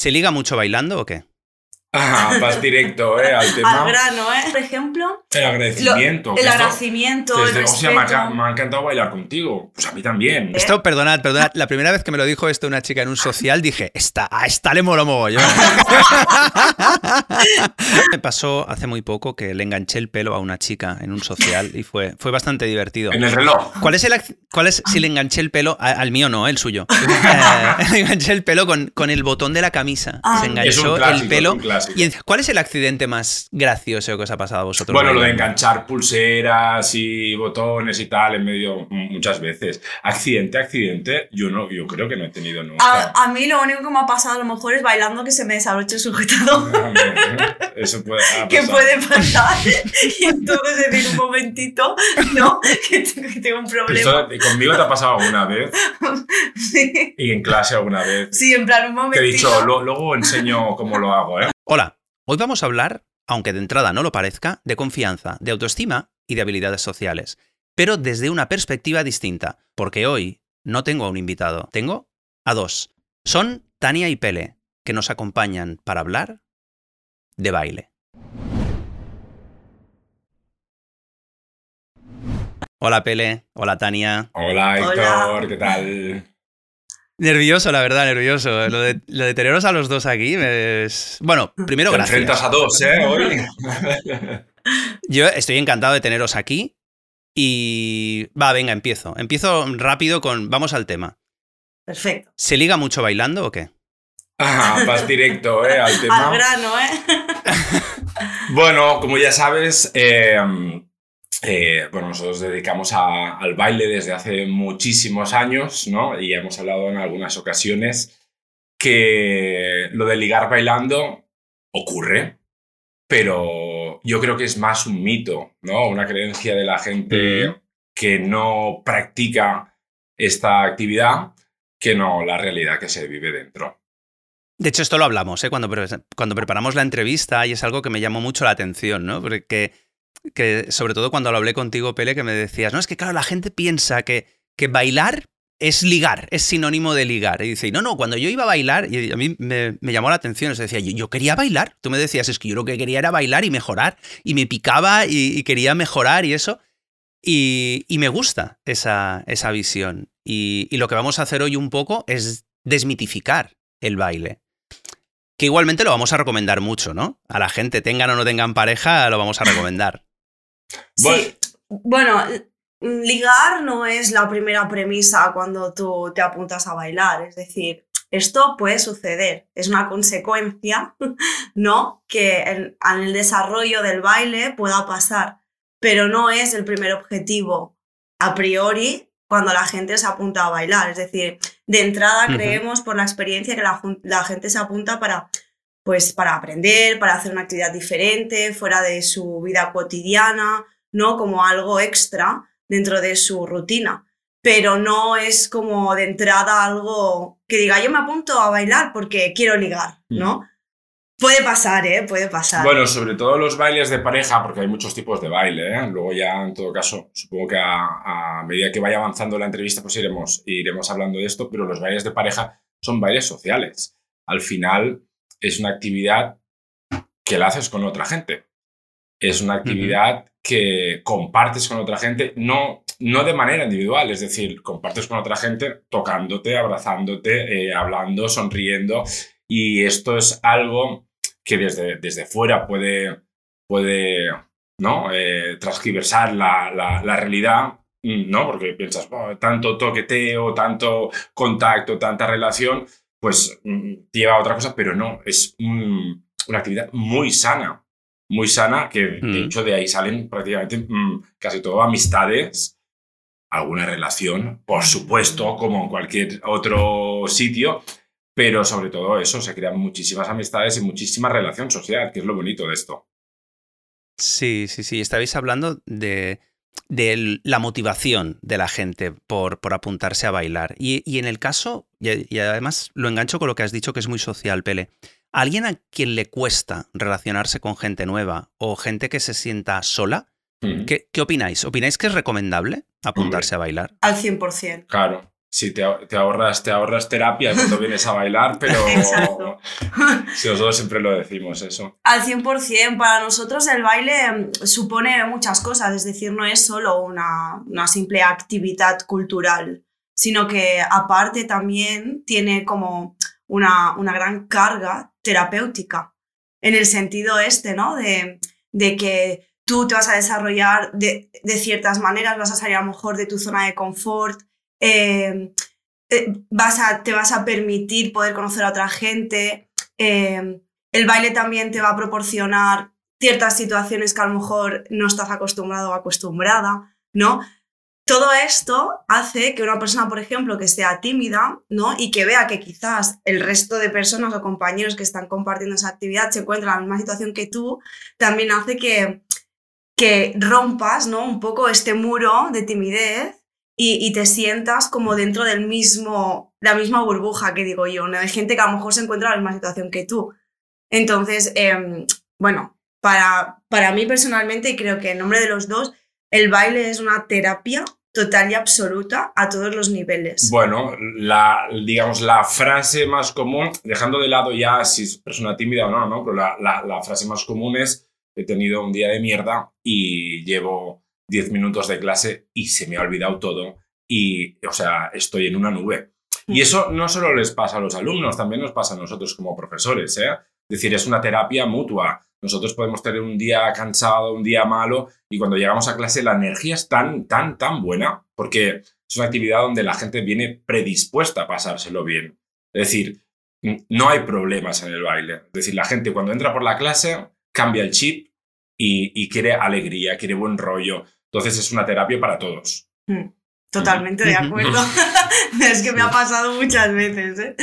¿Se liga mucho bailando o qué? Ah, vas directo, ¿eh? Al tema. Al grano, ¿eh? Por ejemplo, El agradecimiento. lo- el esto- agradecimiento, el me ha, me encantado bailar contigo. Pues a mí también. ¿Eh? Esto, perdonad, perdonad. La primera vez que me lo dijo esto una chica en un social, dije, esta, a esta le mola mogollón. me pasó hace muy poco que le enganché el pelo a una chica en un social y fue, fue bastante divertido. En el reloj. ¿Cuál es el cuál es si le enganché el pelo a- al mío no, el suyo? Eh, le enganché el pelo con, con el botón de la camisa. Ah. Se Es enganchó un clásico, el pelo. Clásico. Y ¿Cuál es el accidente más gracioso que os ha pasado a vosotros? Bueno, lo de enganchar pulseras y botones y tal en medio muchas veces. Accidente, accidente, yo no, yo creo que no he tenido nunca. A, a mí lo único que me ha pasado a lo mejor es bailando que se me desabroche el sujetador. Eso puede ha que puede pasar. y entonces decir un momentito, no, que tengo, un problema. esto conmigo te ha pasado alguna vez Sí, y en clase alguna vez. sí, en plan un Te he momentito. dicho, "Lo- luego enseño cómo lo hago, ¿eh? Hola, hoy vamos a hablar, aunque de entrada no lo parezca, de confianza, de autoestima y de habilidades sociales, pero desde una perspectiva distinta, porque hoy no tengo a un invitado, tengo a dos. Son Tania y Pele, que nos acompañan para hablar de baile. Hola Pele, hola Tania. Hola, Héctor, Hola. ¿qué tal? Nervioso, la verdad, nervioso. Lo de, lo de teneros a los dos aquí es... Bueno, primero Te gracias. enfrentas a dos, ¿eh? Hoy. Yo estoy encantado de teneros aquí y... Va, venga, empiezo. Empiezo rápido con... Vamos al tema. Perfecto. ¿Se liga mucho bailando o qué? Ah, vas directo, ¿eh? Al tema. Al grano, ¿eh? Bueno, como ya sabes, eh, eh, bueno, nosotros dedicamos a- al baile desde hace muchísimos años, ¿no? Y hemos hablado en algunas ocasiones que lo de ligar bailando ocurre, pero yo creo que es más un mito, ¿no? Una creencia de la gente Mm. que no practica esta actividad que no la realidad que se vive dentro. De hecho, esto lo hablamos ¿eh? cuando, pre- cuando preparamos la entrevista y es algo que me llamó mucho la atención, ¿no? Porque que, sobre todo cuando lo hablé contigo, Pele, que me decías, no, es que claro, la gente piensa que, que bailar es ligar, es sinónimo de ligar. Y dice, no, no, cuando yo iba a bailar, y a mí me, llamó la atención, o sea, decía, yo, yo quería bailar. Tú me decías, es que yo lo que quería era bailar y mejorar, y me picaba y, quería mejorar y eso. Y, me gusta esa, esa visión. Y lo que vamos a hacer hoy un poco es desmitificar el baile. Que igualmente lo vamos a recomendar mucho, ¿no? A la gente, tengan o no tengan pareja, lo vamos a recomendar. Bueno. Sí. Bueno, ligar no es la primera premisa cuando tú te apuntas a bailar. Es decir, esto puede suceder. Es una consecuencia, ¿no? Que en, en el desarrollo del baile pueda pasar. Pero no es el primer objetivo a priori cuando la gente se apunta a bailar. Es decir, de entrada creemos por la experiencia que la gente se apunta para, pues, para aprender, para hacer una actividad diferente, fuera de su vida cotidiana, ¿no? Como algo extra dentro de su rutina. Pero no es como de entrada algo que diga, yo me apunto a bailar porque quiero ligar, ¿no? Puede pasar, ¿eh? Puede pasar. Bueno, sobre todo los bailes de pareja, porque hay muchos tipos de baile, ¿eh? Luego ya, en todo caso, supongo que a, a medida que vaya avanzando la entrevista, pues iremos, iremos hablando de esto, pero los bailes de pareja son bailes sociales. Al final, es una actividad que la haces con otra gente. Es una actividad que compartes con otra gente, no, no de manera individual, es decir, compartes con otra gente tocándote, abrazándote, eh, hablando, sonriendo, y esto es algo que desde, desde fuera puede, puede ¿no? Eh, transgiversar la, la, la realidad, ¿no? Porque piensas, "Oh, tanto toqueteo, tanto contacto, tanta relación, pues mm, lleva a otra cosa, pero no, es un- una actividad muy sana, muy sana, que de Mm. hecho de ahí salen prácticamente mm, casi todo amistades, alguna relación, por supuesto, como en cualquier otro sitio, pero sobre todo eso, se crean muchísimas amistades y muchísima relación social, que es lo bonito de esto. Sí, sí, sí. Estabais hablando de, la motivación de la gente por, por apuntarse a bailar. Y, y en el caso, y, y además lo engancho con lo que has dicho que es muy social, Pele. ¿A ¿Alguien a quien le cuesta relacionarse con gente nueva o gente que se sienta sola? Mm, ¿Qué, qué opináis? ¿Opináis que es recomendable apuntarse a bailar? Al 100%. Claro. Sí, te, te, ahorras, te ahorras terapia cuando vienes a bailar, pero Exacto. si nosotros siempre lo decimos eso. Al 100%, para nosotros el baile mm, supone muchas cosas, es decir, no es solo una, una simple actividad cultural, sino que aparte también tiene como una, una gran carga terapéutica, en el sentido este, ¿no? De, de que tú te vas a desarrollar de, de, ciertas maneras, vas a salir a lo mejor de tu zona de confort, eh, eh, vas a, te vas a permitir poder conocer a otra gente, eh, el baile también te va a proporcionar ciertas situaciones que a lo mejor no estás acostumbrado o acostumbrada, ¿no? Todo esto hace que una persona, por ejemplo, que sea tímida, ¿no? Y que vea que quizás el resto de personas o compañeros que están compartiendo esa actividad se encuentran en la misma situación que tú, también hace que, que rompas, ¿no? Un poco este muro de timidez y, te sientas como dentro del mismo, la misma burbuja que digo yo, ¿no? Hay gente que a lo mejor se encuentra en la misma situación que tú. Entonces, eh, bueno, para, para mí personalmente, y creo que en nombre de los dos, el baile es una terapia total y absoluta a todos los niveles. Bueno, la, digamos, la frase más común, dejando de lado ya si es persona tímida o no, ¿no? Pero la frase más común es, he tenido un día de mierda y llevo 10 minutos de clase y se me ha olvidado todo y, o sea, estoy en una nube. Y eso no solo les pasa a los alumnos, también nos pasa a nosotros como profesores, ¿eh? Es decir, es una terapia mutua. Nosotros podemos tener un día cansado, un día malo, y cuando llegamos a clase la energía es tan, tan, tan buena, porque es una actividad donde la gente viene predispuesta a pasárselo bien. Es decir, no hay problemas en el baile. Es decir, la gente cuando entra por la clase cambia el chip y, y quiere alegría, quiere buen rollo. Entonces es una terapia para todos. Mm, Totalmente de acuerdo. es que me ha pasado muchas veces. ¿eh?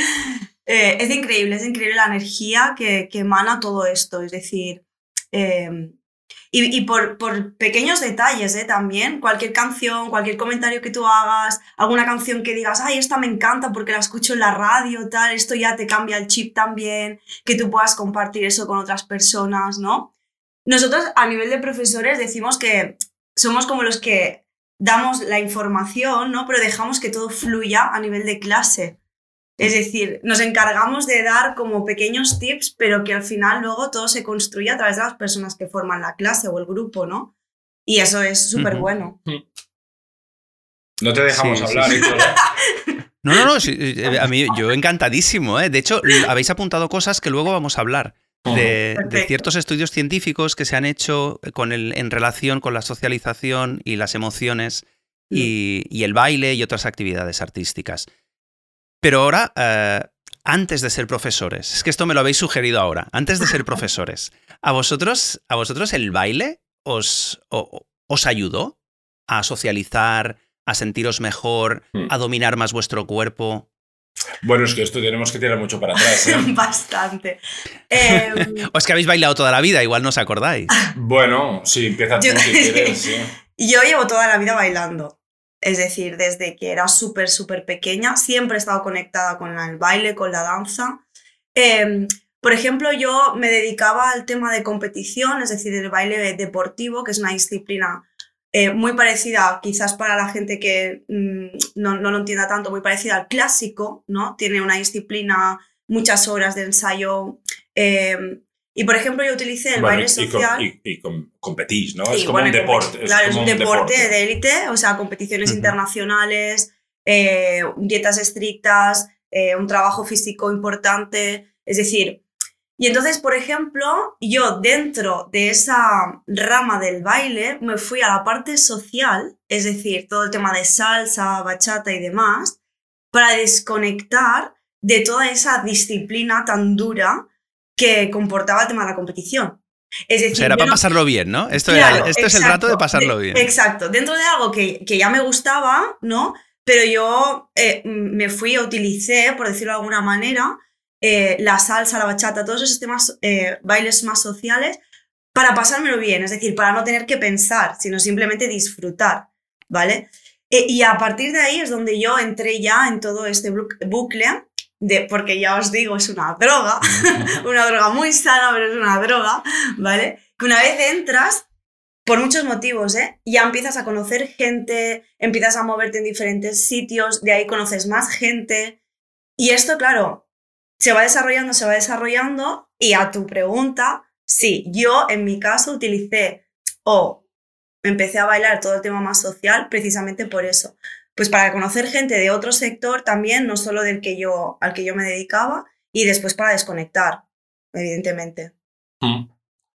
Eh, es increíble, es increíble la energía que, que emana todo esto. Es decir, eh, y, y por, por, pequeños detalles ¿eh? también, cualquier canción, cualquier comentario que tú hagas, alguna canción que digas, ay, esta me encanta porque la escucho en la radio, tal, esto ya te cambia el chip también, que tú puedas compartir eso con otras personas, ¿no? Nosotros a nivel de profesores decimos que somos como los que damos la información, ¿no? Pero dejamos que todo fluya a nivel de clase. Es decir, nos encargamos de dar como pequeños tips, pero que al final luego todo se construye a través de las personas que forman la clase o el grupo, ¿no? Y eso es súper bueno. No te dejamos sí, hablar, sí, sí. No, no, no, sí, a mí yo encantadísimo. ¿eh? De hecho, habéis apuntado cosas que luego vamos a hablar. De, de, ciertos estudios científicos que se han hecho con el, en relación con la socialización y las emociones y, y el baile y otras actividades artísticas. Pero ahora, eh, antes de ser profesores, es que esto me lo habéis sugerido ahora, antes de ser profesores, ¿a vosotros, a vosotros el baile os, o, os ayudó a socializar, a sentiros mejor, a dominar más vuestro cuerpo? Bueno, es que esto tenemos que tirar mucho para atrás. ¿eh? Bastante. Eh... o es que habéis bailado toda la vida, igual no os acordáis. Bueno, sí, empieza tú yo... si quieres. Sí. Yo llevo toda la vida bailando. Es decir, desde que era súper, súper pequeña, siempre he estado conectada con el baile, con la danza. Eh, por ejemplo, yo me dedicaba al tema de competición, es decir, el baile deportivo, que es una disciplina eh, muy parecida, quizás para la gente que mmm, no, no, lo entienda tanto, muy parecida al clásico, ¿no? Tiene una disciplina, muchas horas de ensayo. Eh, y por ejemplo, yo utilicé el bueno, baile social. Y, y, y competís, ¿no? es como bueno, un deporte. Claro, es, es un, un deporte, deporte, de élite, o sea, competiciones uh -huh. internacionales, eh, dietas estrictas, eh, un trabajo físico importante. Es decir, y entonces, por ejemplo, yo dentro de esa rama del baile me fui a la parte social, es decir, todo el tema de salsa, bachata y demás, para desconectar de toda esa disciplina tan dura que comportaba el tema de la competición. Es decir, o sea, era para no... pasarlo bien, ¿no? Esto, claro, era, esto exacto, es el rato de pasarlo bien. Exacto, dentro de algo que, que ya me gustaba, ¿no? Pero yo eh, me fui, utilicé, por decirlo de alguna manera, eh, la salsa, la bachata, todos esos temas, eh, bailes más sociales, para pasármelo bien, es decir, para no tener que pensar, sino simplemente disfrutar, ¿vale? Eh, y a partir de ahí es donde yo entré ya en todo este bucle, de, porque ya os digo, es una droga, una droga muy sana, pero es una droga, ¿vale? Que una vez entras, por muchos motivos, ¿eh? Ya empiezas a conocer gente, empiezas a moverte en diferentes sitios, de ahí conoces más gente. Y esto, claro, se va desarrollando, se va desarrollando. Y a tu pregunta, sí, yo en mi caso utilicé o empecé a bailar todo el tema más social precisamente por eso. Pues para conocer gente de otro sector también, no solo del que yo, al que yo me dedicaba, y después para desconectar, evidentemente. Mm.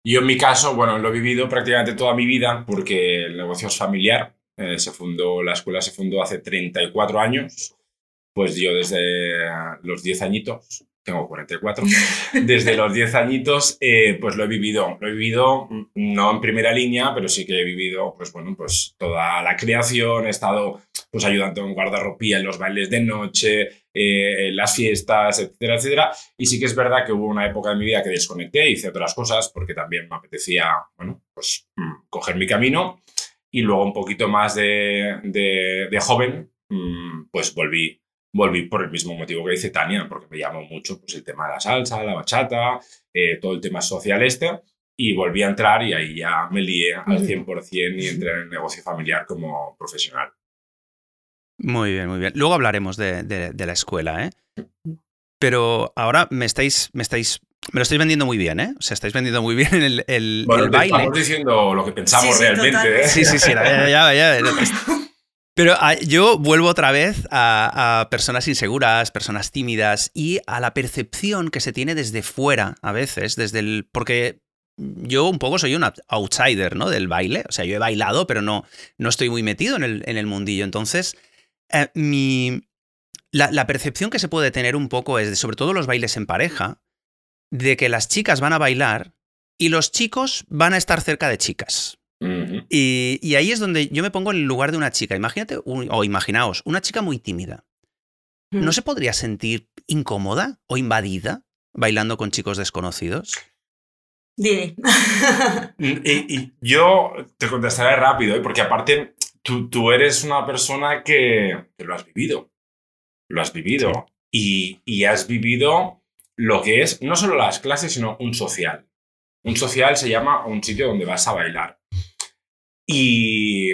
Yo en mi caso, bueno, lo he vivido prácticamente toda mi vida porque el negocio es familiar. Eh, se fundó, la escuela se fundó hace 34 años. Pues yo desde los 10 añitos, tengo 44, desde los 10 añitos, eh, pues lo he vivido. Lo he vivido mm, no en primera línea, pero sí que he vivido, pues bueno, pues toda la creación, he estado pues ayudando en guardarropía en los bailes de noche, eh, en las fiestas, etcétera, etcétera. Y sí que es verdad que hubo una época de mi vida que desconecté, hice otras cosas porque también me apetecía, bueno, pues mm, coger mi camino. Y luego un poquito más de, de, joven, mm, pues volví, volví por el mismo motivo que dice Tania, porque me llamó mucho pues, el tema de la salsa, la bachata, eh, todo el tema social este. Y volví a entrar y ahí ya me lié al 100% y entré en el negocio familiar como profesional. Muy bien, muy bien. Luego hablaremos de, la escuela, ¿eh? Pero ahora me estáis, me estáis me lo estáis vendiendo muy bien, ¿eh? O sea, estáis vendiendo muy bien el, el, bueno, baile. Estamos diciendo lo que pensamos realmente, ¿eh? Sí, sí, sí, ya, ya, ya, Pero ah, yo vuelvo otra vez a, personas inseguras, personas tímidas y a la percepción que se tiene desde fuera a veces, desde el. Porque yo un poco soy un outsider, ¿no? Del baile. O sea, yo he bailado, pero no, no estoy muy metido en el, en el mundillo. Entonces eh, mi, la, percepción que se puede tener un poco es, de, sobre todo los bailes en pareja, de que las chicas van a bailar y los chicos van a estar cerca de chicas. Y, ahí es donde yo me pongo en el lugar de una chica. Imagínate, o imaginaos, una chica muy tímida. ¿No se podría sentir incómoda o invadida bailando con chicos desconocidos? Dime. y, yo te contestaré rápido, ¿eh? porque aparte tú, eres una persona que, lo has vivido. Lo has vivido. Y, has vivido lo que es no solo las clases, sino un social. Un social se llama un sitio donde vas a bailar. Y,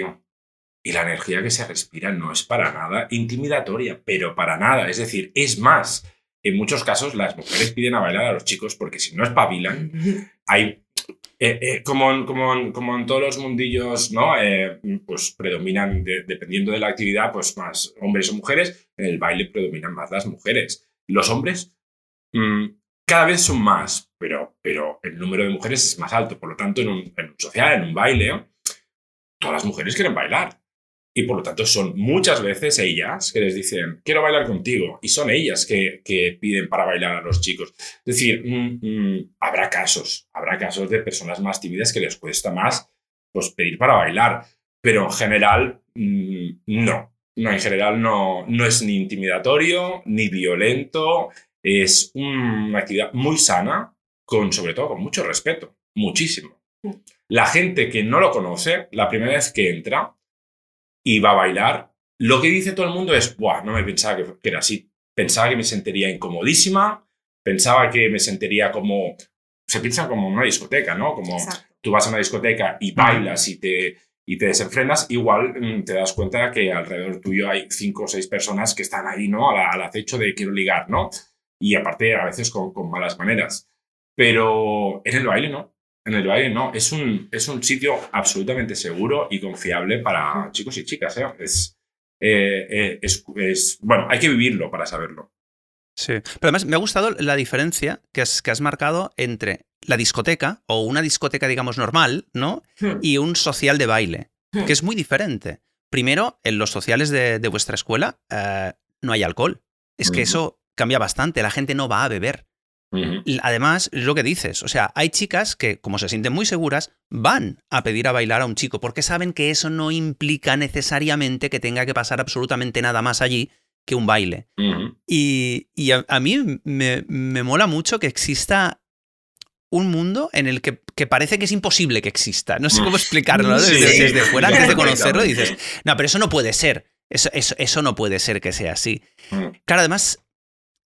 y la energía que se respira no es para nada intimidatoria, pero para nada. Es decir, es más, en muchos casos las mujeres piden a bailar a los chicos porque si no espabilan, hay eh, eh, como, en, como, como, en, todos los mundillos, ¿no? Eh, pues predominan, dependiendo de la actividad, pues más hombres o mujeres. En el baile predominan más las mujeres. Los hombres mm, cada vez son más, pero, pero el número de mujeres es más alto. Por lo tanto, en un, en un social, en un baile, todas las mujeres quieren bailar. Y por lo tanto son muchas veces ellas que les dicen, quiero bailar contigo. Y son ellas que, piden para bailar a los chicos. Es decir, mm, mm, habrá casos, habrá casos de personas más tímidas que les cuesta más pues, pedir para bailar. Pero en general, mm, no. No, en general no, no es ni intimidatorio, ni violento. Es una actividad muy sana, con, sobre todo con mucho respeto. Muchísimo. La gente que no lo conoce, la primera vez que entra, y va a bailar, lo que dice todo el mundo es, Buah, no me pensaba que, era así. Pensaba que me sentiría incomodísima, pensaba que me sentiría como... Se piensa como una discoteca, ¿no? Como tú vas a una discoteca y bailas y te, y te desenfrenas, igual mm, te das cuenta que alrededor tuyo hay cinco o seis personas que están ahí, ¿no? Al, acecho de quiero ligar, ¿no? Y aparte a veces con, con malas maneras. Pero en el baile no en el baile no, es un, es un sitio absolutamente seguro y confiable para chicos y chicas. ¿eh? Eh, eh, es, es, bueno, hay que vivirlo para saberlo. Sí, pero además me ha gustado la diferencia que has, que has marcado entre la discoteca o una discoteca, digamos, normal, ¿no? Hmm. Y un social de baile, hmm. que es muy diferente. Primero, en los sociales de, vuestra escuela no hay alcohol. Es que eso cambia bastante, la gente no va a beber. Además, es lo que dices, o sea, hay chicas que, como se sienten muy seguras, van a pedir a bailar a un chico porque saben que eso no implica necesariamente que tenga que pasar absolutamente nada más allí que un baile. Y, a, mí me, mola mucho que exista un mundo en el que, parece que es imposible que exista. No sé cómo explicarlo, desde, fuera, antes de conocerlo, dices, no, pero eso no puede ser. Eso, eso, eso no puede ser que sea así. Claro, además,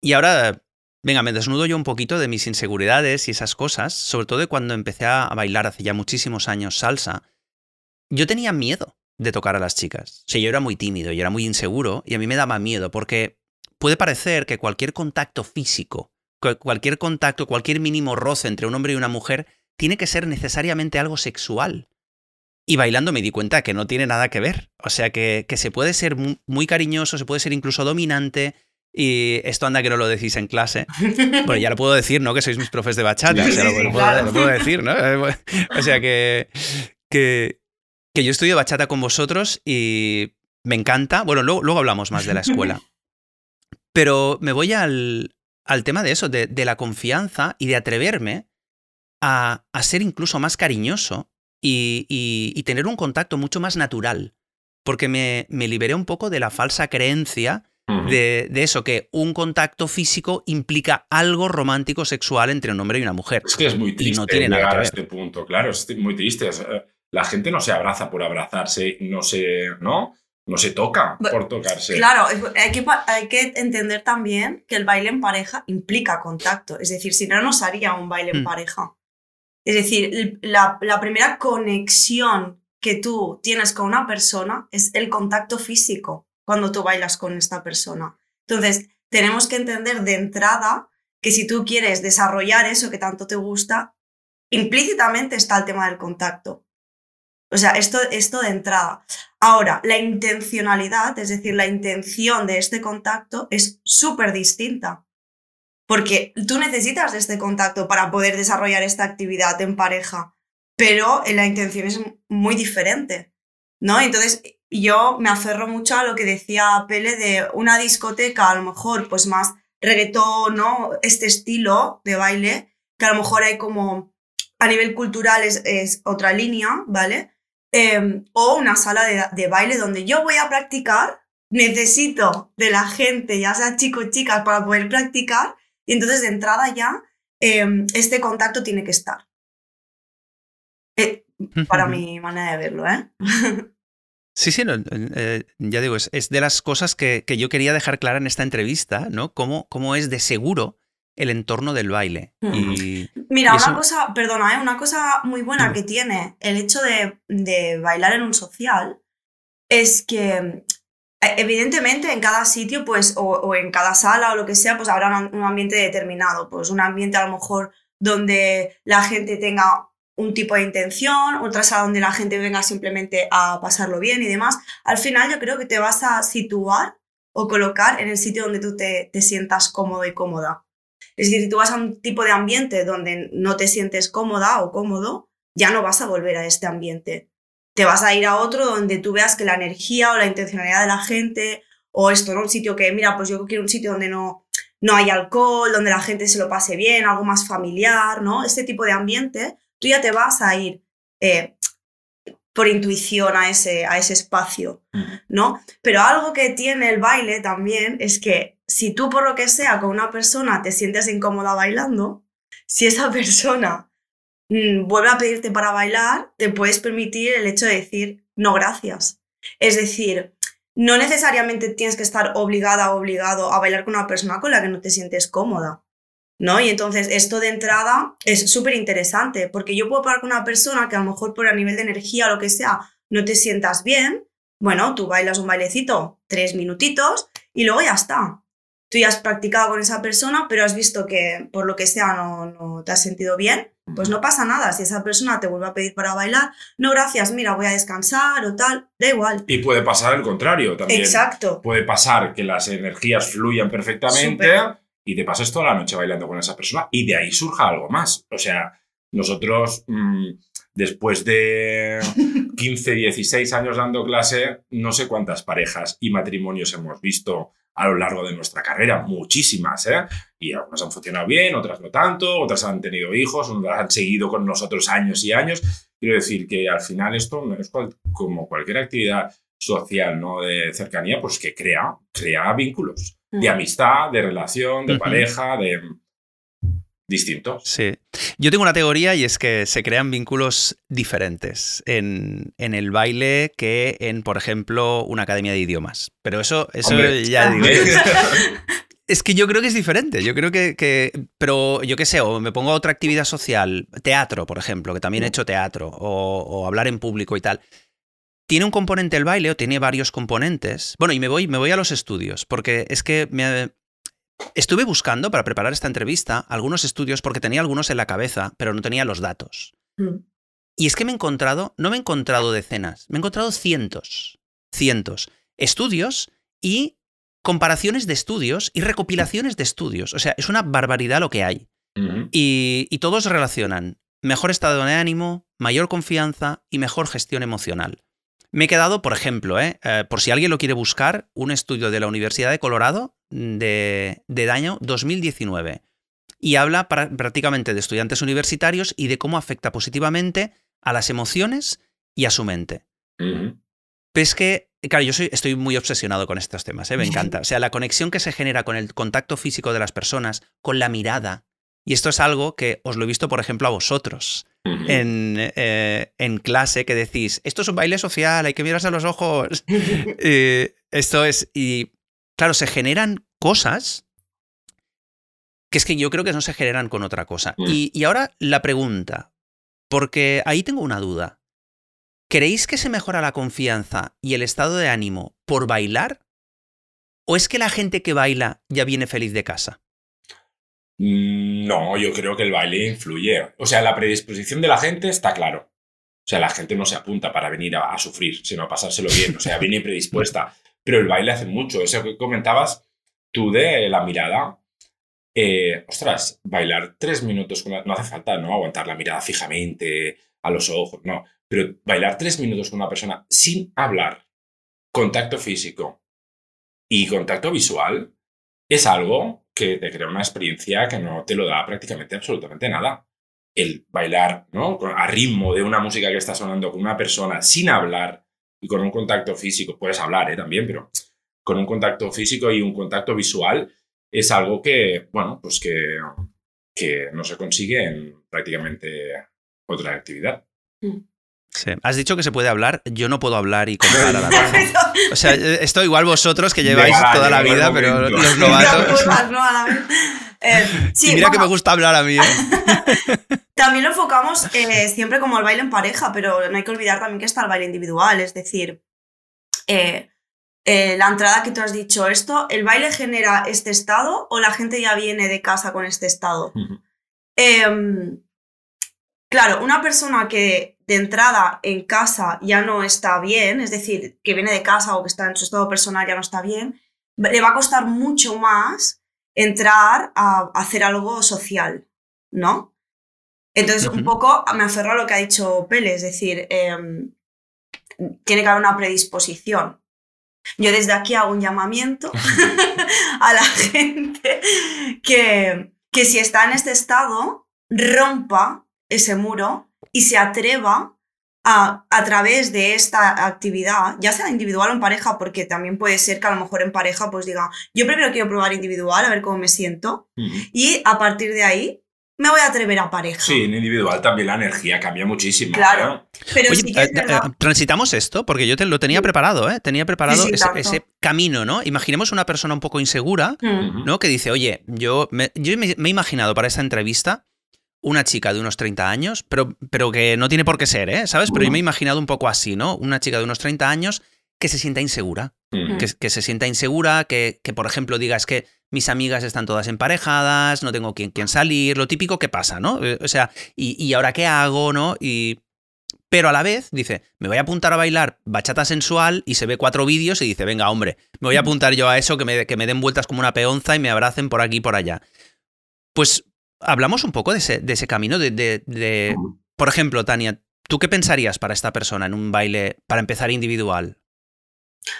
y ahora Venga, me desnudo yo un poquito de mis inseguridades y esas cosas, sobre todo de cuando empecé a bailar hace ya muchísimos años salsa. yo tenía miedo de tocar a las chicas. O sea, yo era muy tímido, yo era muy inseguro y a mí me daba miedo porque puede parecer que cualquier contacto físico, cualquier contacto, cualquier mínimo roce entre un hombre y una mujer tiene que ser necesariamente algo sexual. Y bailando me di cuenta que no tiene nada que ver. O sea, que, se puede ser muy cariñoso, se puede ser incluso dominante. Y esto anda que no lo decís en clase. Bueno, ya lo puedo decir, ¿no? Que sois mis profes de bachata. o sea, lo, puedo, decir, ¿no? O sea, que, que, que yo estudio bachata con vosotros y me encanta. Bueno, luego, luego hablamos más de la escuela. Pero me voy al, al tema de eso, de, la confianza y de atreverme a, ser incluso más cariñoso y, tener un contacto mucho más natural. Porque me, me liberé un poco de la falsa creencia de, eso, que un contacto físico implica algo romántico sexual entre un hombre y una mujer. Es que es muy triste no tiene llegar a este punto, claro, es muy triste. La gente no se abraza por abrazarse, no se. ¿No? no se toca por tocarse. Claro, hay que, hay que entender también que el baile en pareja implica contacto. Es decir, si no, no se haría un baile en mm. pareja. Es decir, la, la, primera conexión que tú tienes con una persona es el contacto físico cuando tú bailas con esta persona. Entonces, tenemos que entender de entrada que si tú quieres desarrollar eso que tanto te gusta, implícitamente está el tema del contacto. O sea, esto, esto de entrada. Ahora, la intencionalidad, es decir, la intención de este contacto es súper distinta. Porque tú necesitas de este contacto para poder desarrollar esta actividad en pareja, pero la intención es muy diferente, ¿no? Entonces, yo me aferro mucho a lo que decía Pele de una discoteca, a lo mejor, pues más reggaetón, ¿no? Este estilo de baile, que a lo mejor hay como a nivel cultural es, es otra línea, ¿vale? Em, o una sala de, baile donde yo voy a practicar, necesito de la gente, ya sea chicos chicas, para poder practicar, y entonces de entrada ya em, este contacto tiene que estar. Eh, para mi manera de verlo, ¿eh? Sí, sí, eh, ya digo, es, de las cosas que, que, yo quería dejar clara en esta entrevista, ¿no? Cómo, cómo es de seguro el entorno del baile. Y, Mira, una cosa, perdona, ¿eh? una cosa muy buena que tiene el hecho de, bailar en un social es que eh, evidentemente en cada sitio, pues, o, en cada sala o lo que sea, pues habrá un, ambiente determinado, pues un ambiente a lo mejor donde la gente tenga un tipo de intención, otra sala donde la gente venga simplemente a pasarlo bien y demás. Al final yo creo que te vas a situar o colocar en el sitio donde tú te, te sientas cómodo y cómoda. Es decir, si tú vas a un tipo de ambiente donde no te sientes cómoda o cómodo, ya no vas a volver a este ambiente. Te vas a ir a otro donde tú veas que la energía o la intencionalidad de la gente o esto, ¿no? Un sitio que, mira, pues yo quiero un sitio donde no, no hay alcohol, donde la gente se lo pase bien, algo más familiar, ¿no? Este tipo de ambiente, tú ya te vas a ir eh, por intuición a ese, a ese espacio, ¿no? Pero algo que tiene el baile también es que si tú por lo que sea con una persona te sientes incómoda bailando, si esa persona mm, vuelve a pedirte para bailar, te puedes permitir el hecho de decir no gracias. Es decir, no necesariamente tienes que estar obligada o obligado a bailar con una persona con la que no te sientes cómoda. ¿No? Y entonces esto de entrada es súper interesante, porque yo puedo bailar con una persona que a lo mejor por a nivel de energía o lo que sea no te sientas bien, bueno, tú bailas un bailecito tres minutitos y luego ya está tú ya has practicado con esa persona, pero has visto que por lo que sea no, no, te has sentido bien, pues no pasa nada. Si esa persona te vuelve a pedir para bailar, no, gracias, mira, voy a descansar o tal, da igual. Y puede pasar el contrario también. Exacto. Puede pasar que las energías fluyan perfectamente y te pases toda la noche bailando con esa persona y de ahí surja algo más. O sea, nosotros, mm, después de 15, 16 años dando clase, no sé cuántas parejas y matrimonios hemos visto a lo largo de nuestra carrera, muchísimas, ¿eh? Y algunas han funcionado bien, otras no tanto, otras han tenido hijos, otras han seguido con nosotros años y años. Quiero decir que al final esto no es como cualquier actividad social, ¿no? De cercanía, pues que crea, crea vínculos de amistad, de relación, de pareja, de distinto. Sí. Yo tengo una teoría y es que se crean vínculos diferentes en, el baile que en, por ejemplo, una academia de idiomas. Pero eso, eso ya digo. Es que yo creo que es diferente. Yo creo que. pero yo qué sé, o me pongo a otra actividad social, teatro, por ejemplo, que también he hecho teatro, o, hablar en público y tal. Tiene un componente el baile o tiene varios componentes. Bueno, y me voy, me voy a los estudios, porque es que me, estuve buscando para preparar esta entrevista algunos estudios porque tenía algunos en la cabeza, pero no tenía los datos. Mm. Y es que me he encontrado, no me he encontrado decenas, me he encontrado cientos, cientos estudios y comparaciones de estudios y recopilaciones de estudios. O sea, es una barbaridad lo que hay. Y, y todos relacionan mejor estado de ánimo, mayor confianza y mejor gestión emocional. Me he quedado, por ejemplo, ¿eh? Eh, por si alguien lo quiere buscar, un estudio de la Universidad de Colorado de, del año 2019. Y habla prácticamente de estudiantes universitarios y de cómo afecta positivamente a las emociones y a su mente. Pero es que, claro, yo soy, estoy muy obsesionado con estos temas, ¿eh? me encanta. O sea, la conexión que se genera con el contacto físico de las personas, con la mirada. Y esto es algo que os lo he visto, por ejemplo, a vosotros en, eh, en clase, que decís, esto es un baile social, hay que mirarse a los ojos. Eh, esto es, y claro, se generan cosas que es que yo creo que no se generan con otra cosa. Mm. Y, y ahora la pregunta, porque ahí tengo una duda. ¿Creéis que se mejora la confianza y el estado de ánimo por bailar? ¿O es que la gente que baila ya viene feliz de casa? Mm, No, yo creo que el baile influye. O sea, la predisposición de la gente está claro. O sea, la gente no se apunta para venir a, a sufrir, sino a pasárselo bien. O sea, viene predispuesta. Pero el baile hace mucho. Eso que comentabas tú de la mirada. Eh, ostras, bailar tres minutos con una- No hace falta, ¿no? Aguantar la mirada fijamente a los ojos, no. Pero bailar tres minutos con una persona sin hablar, contacto físico y contacto visual, es algo que te crea una experiencia que no te lo da prácticamente absolutamente nada. El bailar, ¿no? A ritmo de una música que está sonando con una persona sin hablar y con un contacto físico, puedes hablar, ¿eh? También, pero con un contacto físico y un contacto visual es algo que, bueno, pues que, que no se consigue en prácticamente otra actividad. Sí. Has dicho que se puede hablar, yo no puedo hablar y contar a la vez. O sea, esto igual vosotros que lleváis toda la vida, pero los novatos... cosas, ¿no? A la vez. Eh, sí, y mira que me gusta hablar a mí. ¿eh? También lo enfocamos eh, siempre como el baile en pareja, pero no hay que olvidar también que está el baile individual, es decir, eh, eh, la entrada que tú has dicho, esto, ¿el baile genera este estado o la gente ya viene de casa con este estado? Em, claro, una persona que de entrada en casa ya no está bien, es decir, que viene de casa o que está en su estado personal ya no está bien, le va a costar mucho más entrar a hacer algo social, ¿no? Entonces, un poco me aferro a lo que ha dicho Pele, es decir, em, tiene que haber una predisposición. Yo desde aquí hago un llamamiento a la gente que, que si está en este estado, rompa ese muro y se atreva a, a través de esta actividad, ya sea individual o en pareja, porque también puede ser que a lo mejor en pareja pues diga, yo primero quiero probar individual, a ver cómo me siento, y a partir de ahí me voy a atrever a pareja. Sí, en individual también la energía cambia muchísimo. Claro. Pero Oye, sí que es eh, eh, transitamos esto, porque yo te lo tenía preparado, ¿eh? Tenía preparado Sí, sí, ese, camino, ¿no? Imaginemos una persona un poco insegura, Mm. ¿no? Que dice, oye, yo me, yo me, me he imaginado para esta entrevista una chica de unos 30 años, pero, pero que no tiene por qué ser, ¿eh? ¿Sabes? Pero yo me he imaginado un poco así, ¿no? Una chica de unos 30 años que se sienta insegura. Que, que se sienta insegura, que, que, por ejemplo diga es que mis amigas están todas emparejadas, no tengo quien, quien salir, lo típico que pasa, ¿no? Eh, O sea, y, y ahora qué hago, ¿no? Y, pero a la vez dice, me voy a apuntar a bailar bachata sensual y se ve cuatro vídeos y dice, venga, hombre, me voy a apuntar yo a eso, que me, que me den vueltas como una peonza y me abracen por aquí y por allá. Pues hablamos un poco de ese, de ese camino, de, de, de- Ujú. por ejemplo, Tania, ¿tú qué pensarías para esta persona en un baile, para empezar individual?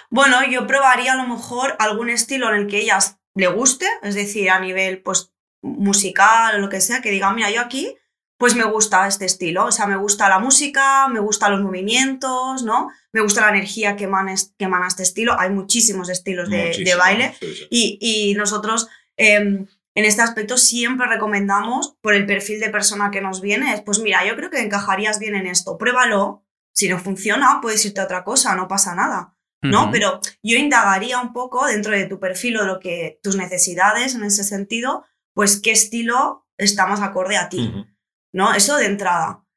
Bueno, yo probaría a lo mejor algún estilo en el que ellas le guste, es decir, a nivel pues musical o lo que sea, que digan, mira, yo aquí pues me gusta este estilo, o sea, me gusta la música, me gustan los movimientos, ¿no? Me gusta la energía que emana, que emana este estilo, hay muchísimos estilos de, baile Sí, sí. y, y nosotros em, en este aspecto siempre recomendamos por el perfil de persona que nos viene, es, pues mira, yo creo que encajarías bien en esto, pruébalo, si no funciona puedes irte a otra cosa, no pasa nada. ¿no? Pero yo indagaría un poco dentro de tu perfil o lo que tus necesidades en ese sentido, pues qué estilo está más acorde a ti. ¿no? Eso de entrada.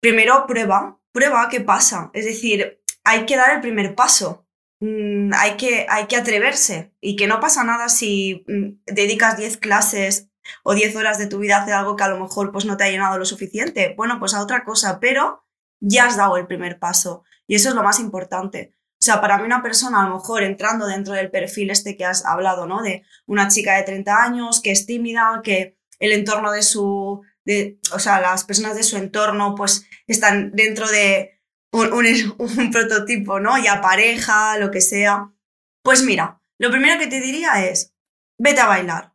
Primero prueba, prueba qué pasa. Es decir, hay que dar el primer paso. Mm, hay, que, hay que atreverse y que no pasa nada si mm, dedicas 10 clases o 10 horas de tu vida a hacer algo que a lo mejor pues, no te ha llenado lo suficiente. Bueno, pues a otra cosa, pero ya has dado el primer paso y eso es lo más importante. O sea, para mí una persona, a lo mejor entrando dentro del perfil este que has hablado, ¿no? De una chica de 30 años que es tímida, que el entorno de su, de, o sea, las personas de su entorno pues están dentro de un, un, prototipo, ¿no? Ya pareja, lo que sea. Pues mira, lo primero que te diría es, vete a bailar.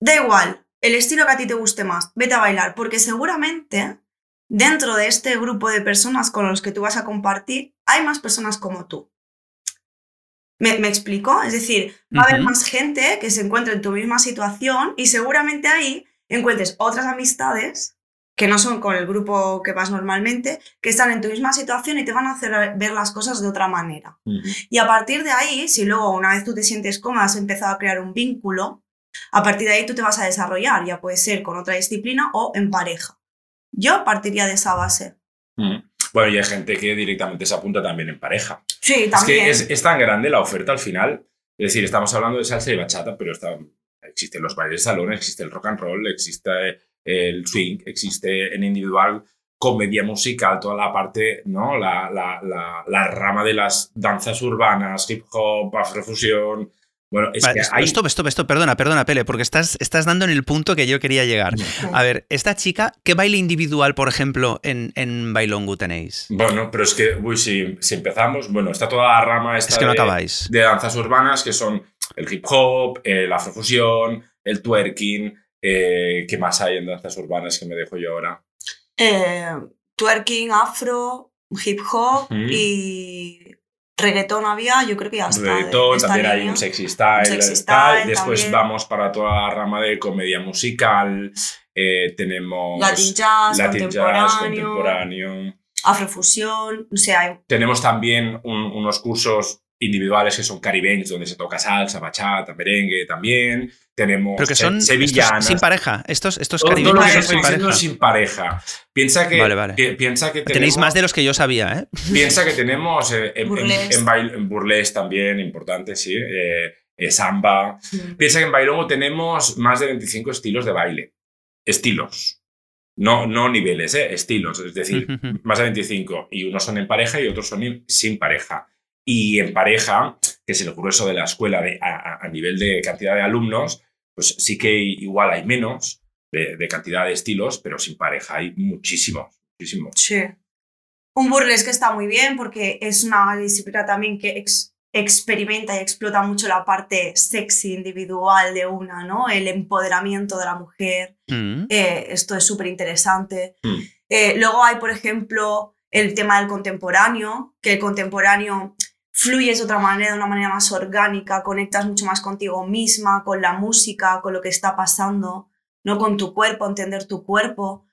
Da igual, el estilo que a ti te guste más, vete a bailar, porque seguramente dentro de este grupo de personas con los que tú vas a compartir, hay más personas como tú. ¿Me, explico? Es decir, va a haber más gente que se encuentre en tu misma situación y seguramente ahí encuentres otras amistades que no son con el grupo que vas normalmente, que están en tu misma situación y te van a hacer ver las cosas de otra manera. Y a partir de ahí, si luego una vez tú te sientes cómoda, has empezado a crear un vínculo, a partir de ahí tú te vas a desarrollar, ya puede ser con otra disciplina o en pareja. Yo partiría de esa base. Bueno, y hay gente que directamente se apunta también en pareja. Sí, también. Es que es, tan grande la oferta al final. Es decir, estamos hablando de salsa y bachata, pero está, existen los bailes de salón, existe el rock and roll, existe el swing, existe en individual comedia musical, toda la parte, ¿no? La, la, la, la rama de las danzas urbanas, hip hop, afrofusión, bueno, es que hay... Stop, stop, stop, perdona, perdona, Pele, porque estás, estás dando en el punto que yo quería llegar. A ver, esta chica, ¿qué baile individual, por ejemplo, en, en Bailongu tenéis? Bueno, pero es que, uy, si, si empezamos, bueno, está toda la rama esta es que no de, acabáis. de danzas urbanas, que son el hip hop, eh, la afrofusión, el twerking, eh, ¿qué más hay en danzas urbanas que me dejo yo ahora? Eh, twerking, afro, hip hop y reggaetón había, yo creo que ya está. Reggaetón, también hay un sexy style, después vamos para toda la rama de comedia musical, eh, tenemos Latin jazz, Latin contemporáneo, jazz, contemporáneo. Afrofusión, o sea, Tenemos también unos cursos individuales que son caribeños, donde se toca salsa, bachata, merengue también. Tenemos Pero que son sevillanas. sin pareja. Estos, estos caribeños no, son sin pareja. sin pareja. Piensa que, vale, vale. que piensa que tenemos, tenéis más de los que yo sabía, ¿eh? Piensa que tenemos eh, en, burlesque. en, en, en, burlesque también, importante, sí. Eh, eh, samba. Mm. Piensa que en Bailongo tenemos más de 25 estilos de baile. Estilos. No, no niveles, ¿eh? estilos. Es decir, más de 25. Y unos son en pareja y otros son sin pareja. Y en pareja, que es el grueso de la escuela de, a, a, nivel de cantidad de alumnos, pues sí que igual hay menos de, de cantidad de estilos, pero sin pareja hay muchísimos, muchísimos. Sí. Un burlesque está muy bien porque es una disciplina también que ex, experimenta y explota mucho la parte sexy individual de una, ¿no? El empoderamiento de la mujer. Mm. Eh, esto es súper interesante. Mm. Eh, luego hay, por ejemplo, el tema del contemporáneo, que el contemporáneo fluyes de otra manera, de una manera más orgánica, conectas mucho más contigo misma, con la música, con lo que está pasando, no con tu cuerpo, entender tu cuerpo.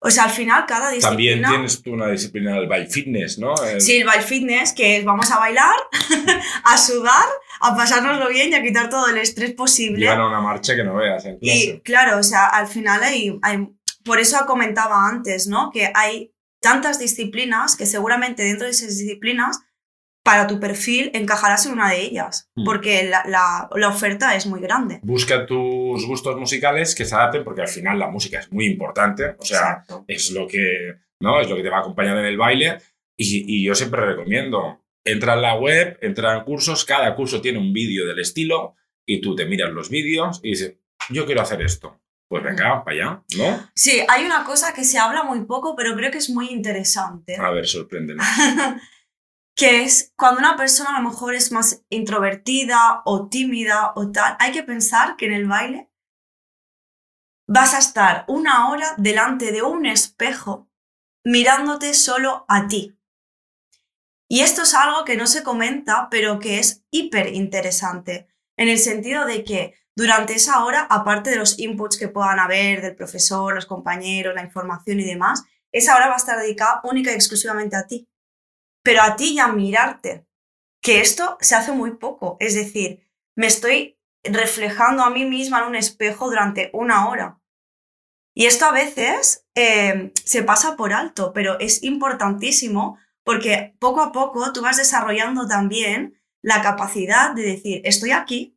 O sea, al final cada disciplina... También tienes tú una disciplina del bike fitness, ¿no? El... Sí, el bike fitness, que es vamos a bailar, a sudar, a pasárnoslo bien y a quitar todo el estrés posible. Llegan a una marcha que no veas en clase. Y claro, o sea, al final hay, hay... Por eso comentaba antes, ¿no? Que hay tantas disciplinas que seguramente dentro de esas disciplinas para tu perfil encajarás en una de ellas, Mm. porque la, la, la, oferta es muy grande. Busca tus gustos musicales que se adapten, porque al final la música es muy importante, o sea, Exacto. es lo que, ¿no? es lo que te va a acompañar en el baile. Y, y yo siempre recomiendo, entra en la web, entra en cursos, cada curso tiene un vídeo del estilo y tú te miras los vídeos y dices, yo quiero hacer esto. Pues venga, para allá, ¿no? Sí, hay una cosa que se habla muy poco, pero creo que es muy interesante. A ver, sorpréndenos. que es cuando una persona a lo mejor es más introvertida o tímida o tal, hay que pensar que en el baile vas a estar una hora delante de un espejo mirándote solo a ti. Y esto es algo que no se comenta, pero que es hiper interesante, en el sentido de que durante esa hora, aparte de los inputs que puedan haber del profesor, los compañeros, la información y demás, esa hora va a estar dedicada única y exclusivamente a ti pero a ti y a mirarte, que esto se hace muy poco. Es decir, me estoy reflejando a mí misma en un espejo durante una hora. Y esto a veces eh, se pasa por alto, pero es importantísimo porque poco a poco tú vas desarrollando también la capacidad de decir, estoy aquí,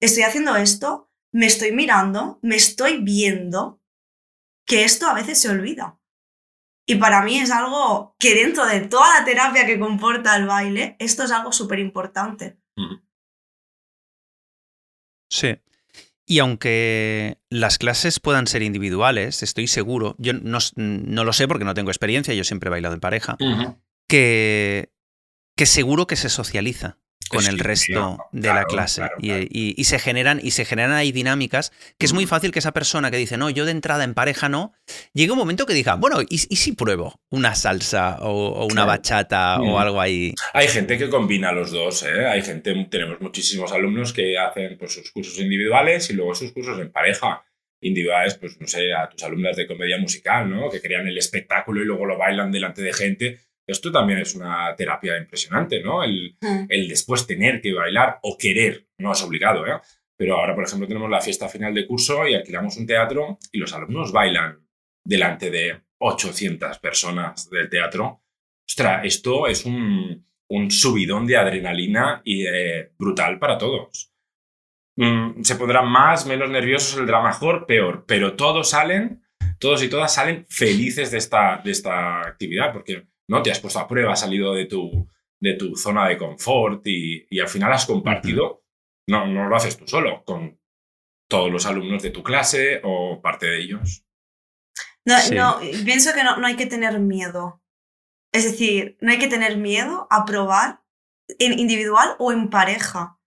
estoy haciendo esto, me estoy mirando, me estoy viendo, que esto a veces se olvida. Y para mí es algo que dentro de toda la terapia que comporta el baile, esto es algo súper importante. Sí. Y aunque las clases puedan ser individuales, estoy seguro, yo no, lo sé porque no tengo experiencia, yo siempre he bailado en pareja, que, que seguro que se socializa con el resto de la clase. y, se generan, y se generan ahí dinámicas que es muy fácil que esa persona que dice, no, yo de entrada en pareja no, llegue un momento que diga, bueno, ¿y, si pruebo una salsa o, una bachata o algo ahí? Hay gente que combina los dos, ¿eh? Hay gente, tenemos muchísimos alumnos que hacen pues, sus cursos individuales y luego sus cursos en pareja individuales, pues no sé, a tus alumnas de comedia musical, ¿no? Que crean el espectáculo y luego lo bailan delante de gente esto también es una terapia impresionante, ¿no? El, mm. el después tener que bailar o querer, no es obligado, ¿eh? Pero ahora, por ejemplo, tenemos la fiesta final de curso y alquilamos un teatro y los alumnos bailan delante de 800 personas del teatro. Ostras, esto es un, un subidón de adrenalina y brutal para todos. Mm, se pondrán más, menos nerviosos, el drama mejor, peor, pero todos salen, todos y todas salen felices de esta, de esta actividad, porque ¿no? Te has puesto a prueba, has salido de tu, de tu zona de confort y, al final has compartido, no, no lo haces tú solo, con todos los alumnos de tu clase o parte de ellos. No, no pienso que no, no, hay que tener miedo. Es decir, no hay que tener miedo a probar en individual o en pareja.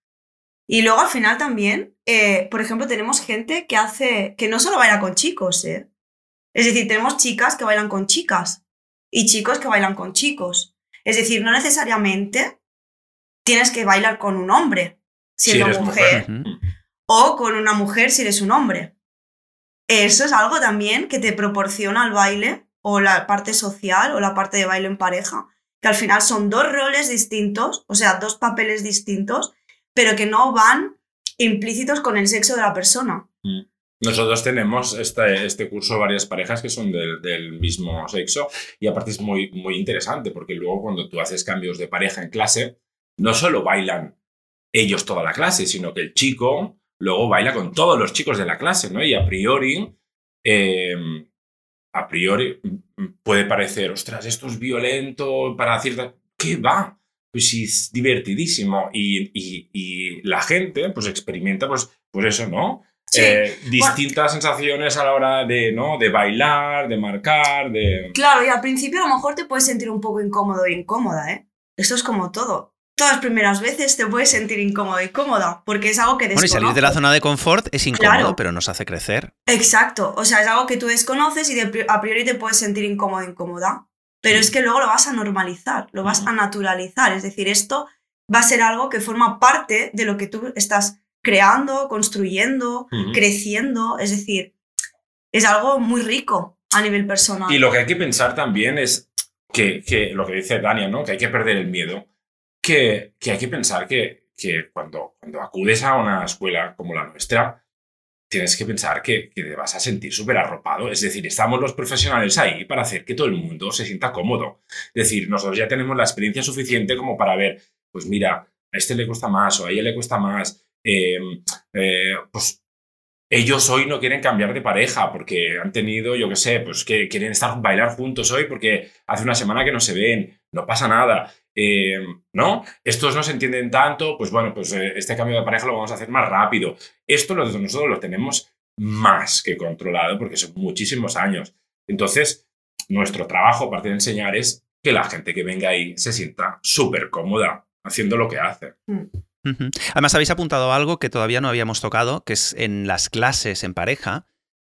Y luego al final también, eh, por ejemplo, tenemos gente que hace, que no solo baila con chicos, ¿eh? Es decir, tenemos chicas que bailan con chicas y chicos que bailan con chicos. Es decir, no necesariamente tienes que bailar con un hombre si, eres mujer, o con una mujer si eres un hombre. Eso es algo también que te proporciona el baile o la parte social o la parte de baile en pareja, que al final son dos roles distintos, o sea, dos papeles distintos, pero que no van implícitos con el sexo de la persona. Mm. Nosotros tenemos este, curso varias parejas que son del, mismo sexo y aparte es muy, muy interesante porque luego cuando tú haces cambios de pareja en clase, no solo bailan ellos toda la clase, sino que el chico luego baila con todos los chicos de la clase, ¿no? Y a priori, em, a priori puede parecer, ostras, esto es violento para cierta... ¿Qué va? Pues es divertidísimo y, y, la gente pues experimenta pues, pues eso, ¿no? Eh, distintas sensaciones a la hora de, ¿no? de bailar, de marcar, de... Claro, y al principio a lo mejor te puedes sentir un poco incómodo e incómoda, ¿eh? Esto es como todo. Todas las primeras veces te puedes sentir incómodo y cómoda, porque es algo que desconoces. Bueno, y salir de la zona de confort es incómodo, pero nos hace crecer. Exacto, o sea, es algo que tú desconoces y a priori te puedes sentir incómodo e incómoda, pero es que luego lo vas a normalizar, lo vas a naturalizar, es decir, esto va a ser algo que forma parte de lo que tú estás creando, construyendo, creciendo. Es decir, es algo muy rico a nivel personal. Y lo que hay que pensar también es que, que lo que dice Dania, ¿no? Que hay que perder el miedo. Que, que hay que pensar que, que cuando, cuando acudes a una escuela como la nuestra, tienes que pensar que, que te vas a sentir súper arropado. Es decir, estamos los profesionales ahí para hacer que todo el mundo se sienta cómodo. Es decir, nosotros ya tenemos la experiencia suficiente como para ver, pues mira, a este le cuesta más o a ella le cuesta más. Em, eh, pues ellos hoy no quieren cambiar de pareja porque han tenido, yo qué sé, pues que quieren estar bailar juntos hoy porque hace una semana que no se ven, no pasa nada. Em, ¿No? Estos no se entienden tanto, pues bueno, pues eh, este cambio de pareja lo vamos a hacer más rápido. Esto nosotros lo tenemos más que controlado porque son muchísimos años. Entonces, nuestro trabajo, aparte de enseñar, es que la gente que venga ahí se sienta súper cómoda haciendo lo que hace. Mm. Además, habéis apuntado algo que todavía no habíamos tocado, que es en las clases en pareja,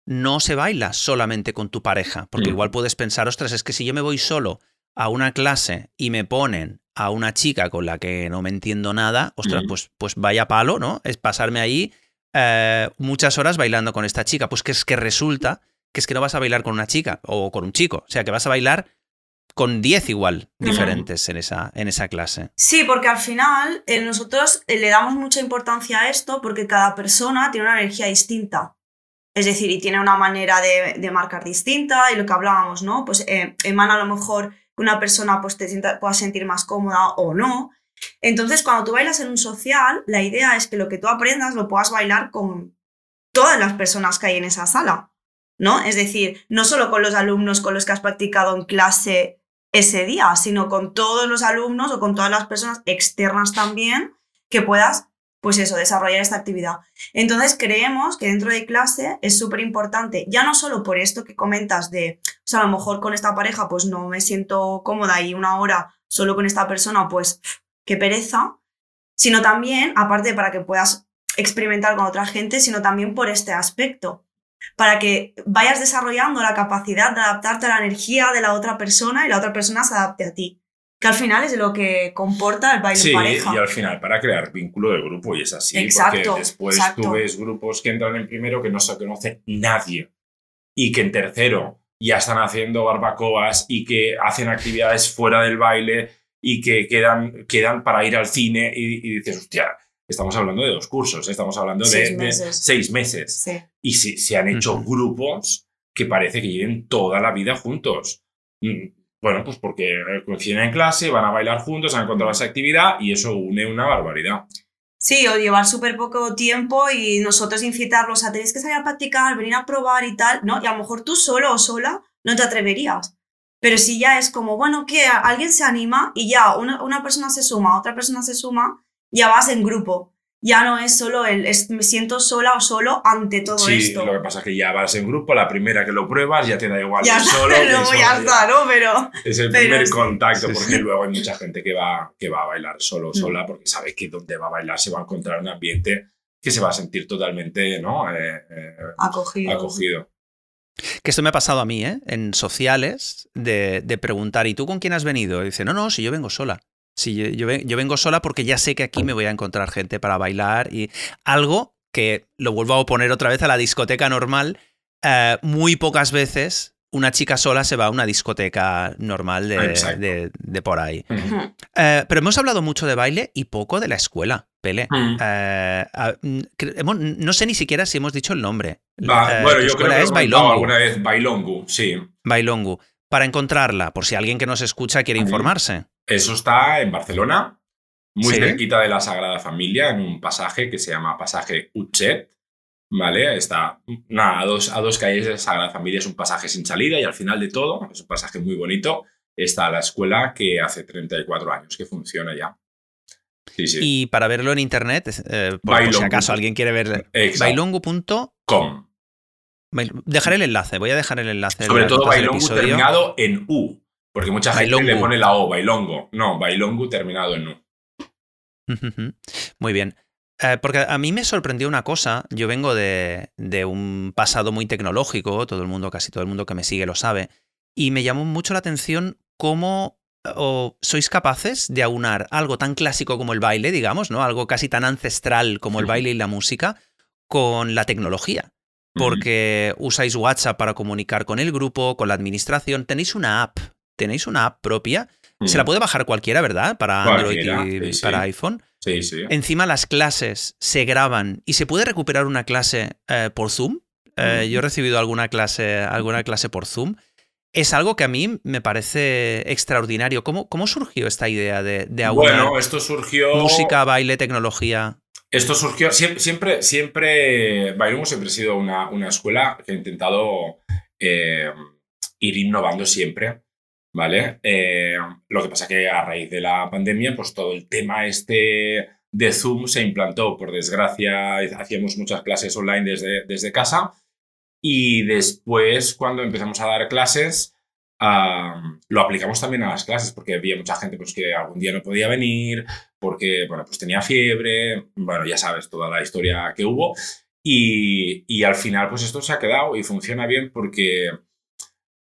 no se baila solamente con tu pareja, porque mm. igual puedes pensar, ostras, es que si yo me voy solo a una clase y me ponen a una chica con la que no me entiendo nada, ostras, mm. pues, pues vaya palo, ¿no? Es pasarme ahí eh, muchas horas bailando con esta chica. Pues que es que resulta que es que no vas a bailar con una chica o con un chico, o sea, que vas a bailar con 10 igual diferentes en, esa, en esa clase. Sí, porque al final eh, nosotros eh, le damos mucha importancia a esto porque cada persona tiene una energía distinta. Es decir, y tiene una manera de, marcar distinta y lo que hablábamos, ¿no? Pues eh, Emana a lo mejor que una persona pues, te sienta, pueda sentir más cómoda o no. Entonces, cuando tú bailas en un social, la idea es que lo que tú aprendas lo puedas bailar con todas las personas que hay en esa sala, ¿no? Es decir, no solo con los alumnos con los que has practicado en clase ese día, sino con todos los alumnos o con todas las personas externas también que puedas, pues eso, desarrollar esta actividad. Entonces, creemos que dentro de clase es súper importante, ya no solo por esto que comentas de, o sea, a lo mejor con esta pareja pues no me siento cómoda y una hora solo con esta persona, pues qué pereza, sino también, aparte para que puedas experimentar con otra gente, sino también por este aspecto, para que vayas desarrollando la capacidad de adaptarte a la energía de la otra persona y la otra persona se adapte a ti. Que al final es lo que comporta el baile sí, pareja. y al final para crear vínculo de grupo y es así. Exacto, porque después exacto. tú ves grupos que entran en primero que no se conoce nadie y que en tercero ya están haciendo barbacoas y que hacen actividades fuera del baile y que quedan, quedan para ir al cine y, y dices, hostia, estamos hablando de dos cursos, estamos hablando de Seis de meses. seis meses. Sí. Y se, se han hecho grupos que parece que lleven toda la vida juntos. Mm, Bueno, pues porque coinciden en clase, van a bailar juntos, han encontrado esa actividad y eso une una barbaridad. Sí, o llevar súper poco tiempo y nosotros incitarlos a tenéis que salir a practicar, venir a probar y tal, ¿no? Y a lo mejor tú solo o sola no te atreverías. Pero si ya es como, bueno, que alguien se anima y ya una, una persona se suma, otra persona se suma, ya vas en grupo. Ya no es solo el, es- me siento sola o solo ante todo sí, esto. lo que pasa es que ya vas en grupo, la primera que lo pruebas ya te da igual ya está, solo. luego solo, ya está, ¿no? Pero Es el pero primer sí. contacto, Sí, porque sí. luego hay mucha gente que va, que va a bailar solo o Mm. sola, porque sabe que donde va a bailar se va a encontrar un ambiente que se va a sentir totalmente ¿no? Eh, eh, acogido. acogido. Que esto me ha pasado a mí, ¿eh? En sociales, de, de preguntar, ¿y tú con quién has venido? Y dice, no, no, si yo vengo sola. Si yo, yo ve- yo vengo sola porque ya sé que aquí me voy a encontrar gente para bailar y algo que lo vuelvo a oponer otra vez a la discoteca normal. eh, muy pocas veces una chica sola se va a una discoteca normal de, Exacto. de- de por ahí. Eh, pero hemos hablado mucho de baile y poco de la escuela, Pele. Eh, hemos- no sé ni siquiera si hemos dicho el nombre. Eh, bueno, yo creo que es alguna vez Bailongu, sí. Bailongu. Para encontrarla, por si alguien que nos escucha quiere informarse. Eso está en Barcelona, muy Sí. cerquita de la Sagrada Familia, en un pasaje que se llama Pasaje Utset. ¿Vale? Está nada, a, dos, a dos calles de la Sagrada Familia, es un pasaje sin salida y al final de todo, es un pasaje muy bonito, está la escuela que hace 34 años que funciona ya. Sí, sí. Y para verlo en internet, eh, por, por si acaso alguien quiere ver. Exacto. Bailongu.com. Com. Bail- Dejaré el enlace, voy a dejar el enlace. en Sobre todo episodio. terminado en U, porque mucha gente le pone la O, Bailongo. No, Bailongu terminado en U. Muy bien. Eh, porque a mí me sorprendió una cosa. Yo vengo de, de un pasado muy tecnológico, todo el mundo, casi todo el mundo que me sigue lo sabe. Y me llamó mucho la atención cómo o sois capaces de aunar algo tan clásico como el baile, digamos, ¿no? Algo casi tan ancestral como el baile y la música, con la tecnología. Porque usáis WhatsApp para comunicar con el grupo, con la administración. Tenéis una app. Tenéis una app propia. Se la puede bajar cualquiera, ¿verdad? Para Android y sí, sí. para iPhone. Sí, sí. Encima las clases se graban y se puede recuperar una clase eh, por Zoom. Eh. Yo he recibido alguna clase, alguna clase por Zoom. Es algo que a mí me parece extraordinario. ¿Cómo, cómo surgió esta idea de, de Bueno, esto surgió. música, baile, tecnología? Esto surgió. Siempre, siempre, siempre Bailongo siempre ha sido una, una escuela que ha intentado eh, ir innovando siempre. ¿Vale? Eh, lo que pasa que a raíz de la pandemia, pues todo el tema este de Zoom se implantó. Por desgracia, hacíamos muchas clases online desde, desde casa. Y después, cuando empezamos a dar clases, ah, lo aplicamos también a las clases, porque había mucha gente pues, que algún día no podía venir, porque bueno, pues tenía fiebre, bueno, ya sabes toda la historia que hubo. Y, y al final, pues esto se ha quedado y funciona bien porque,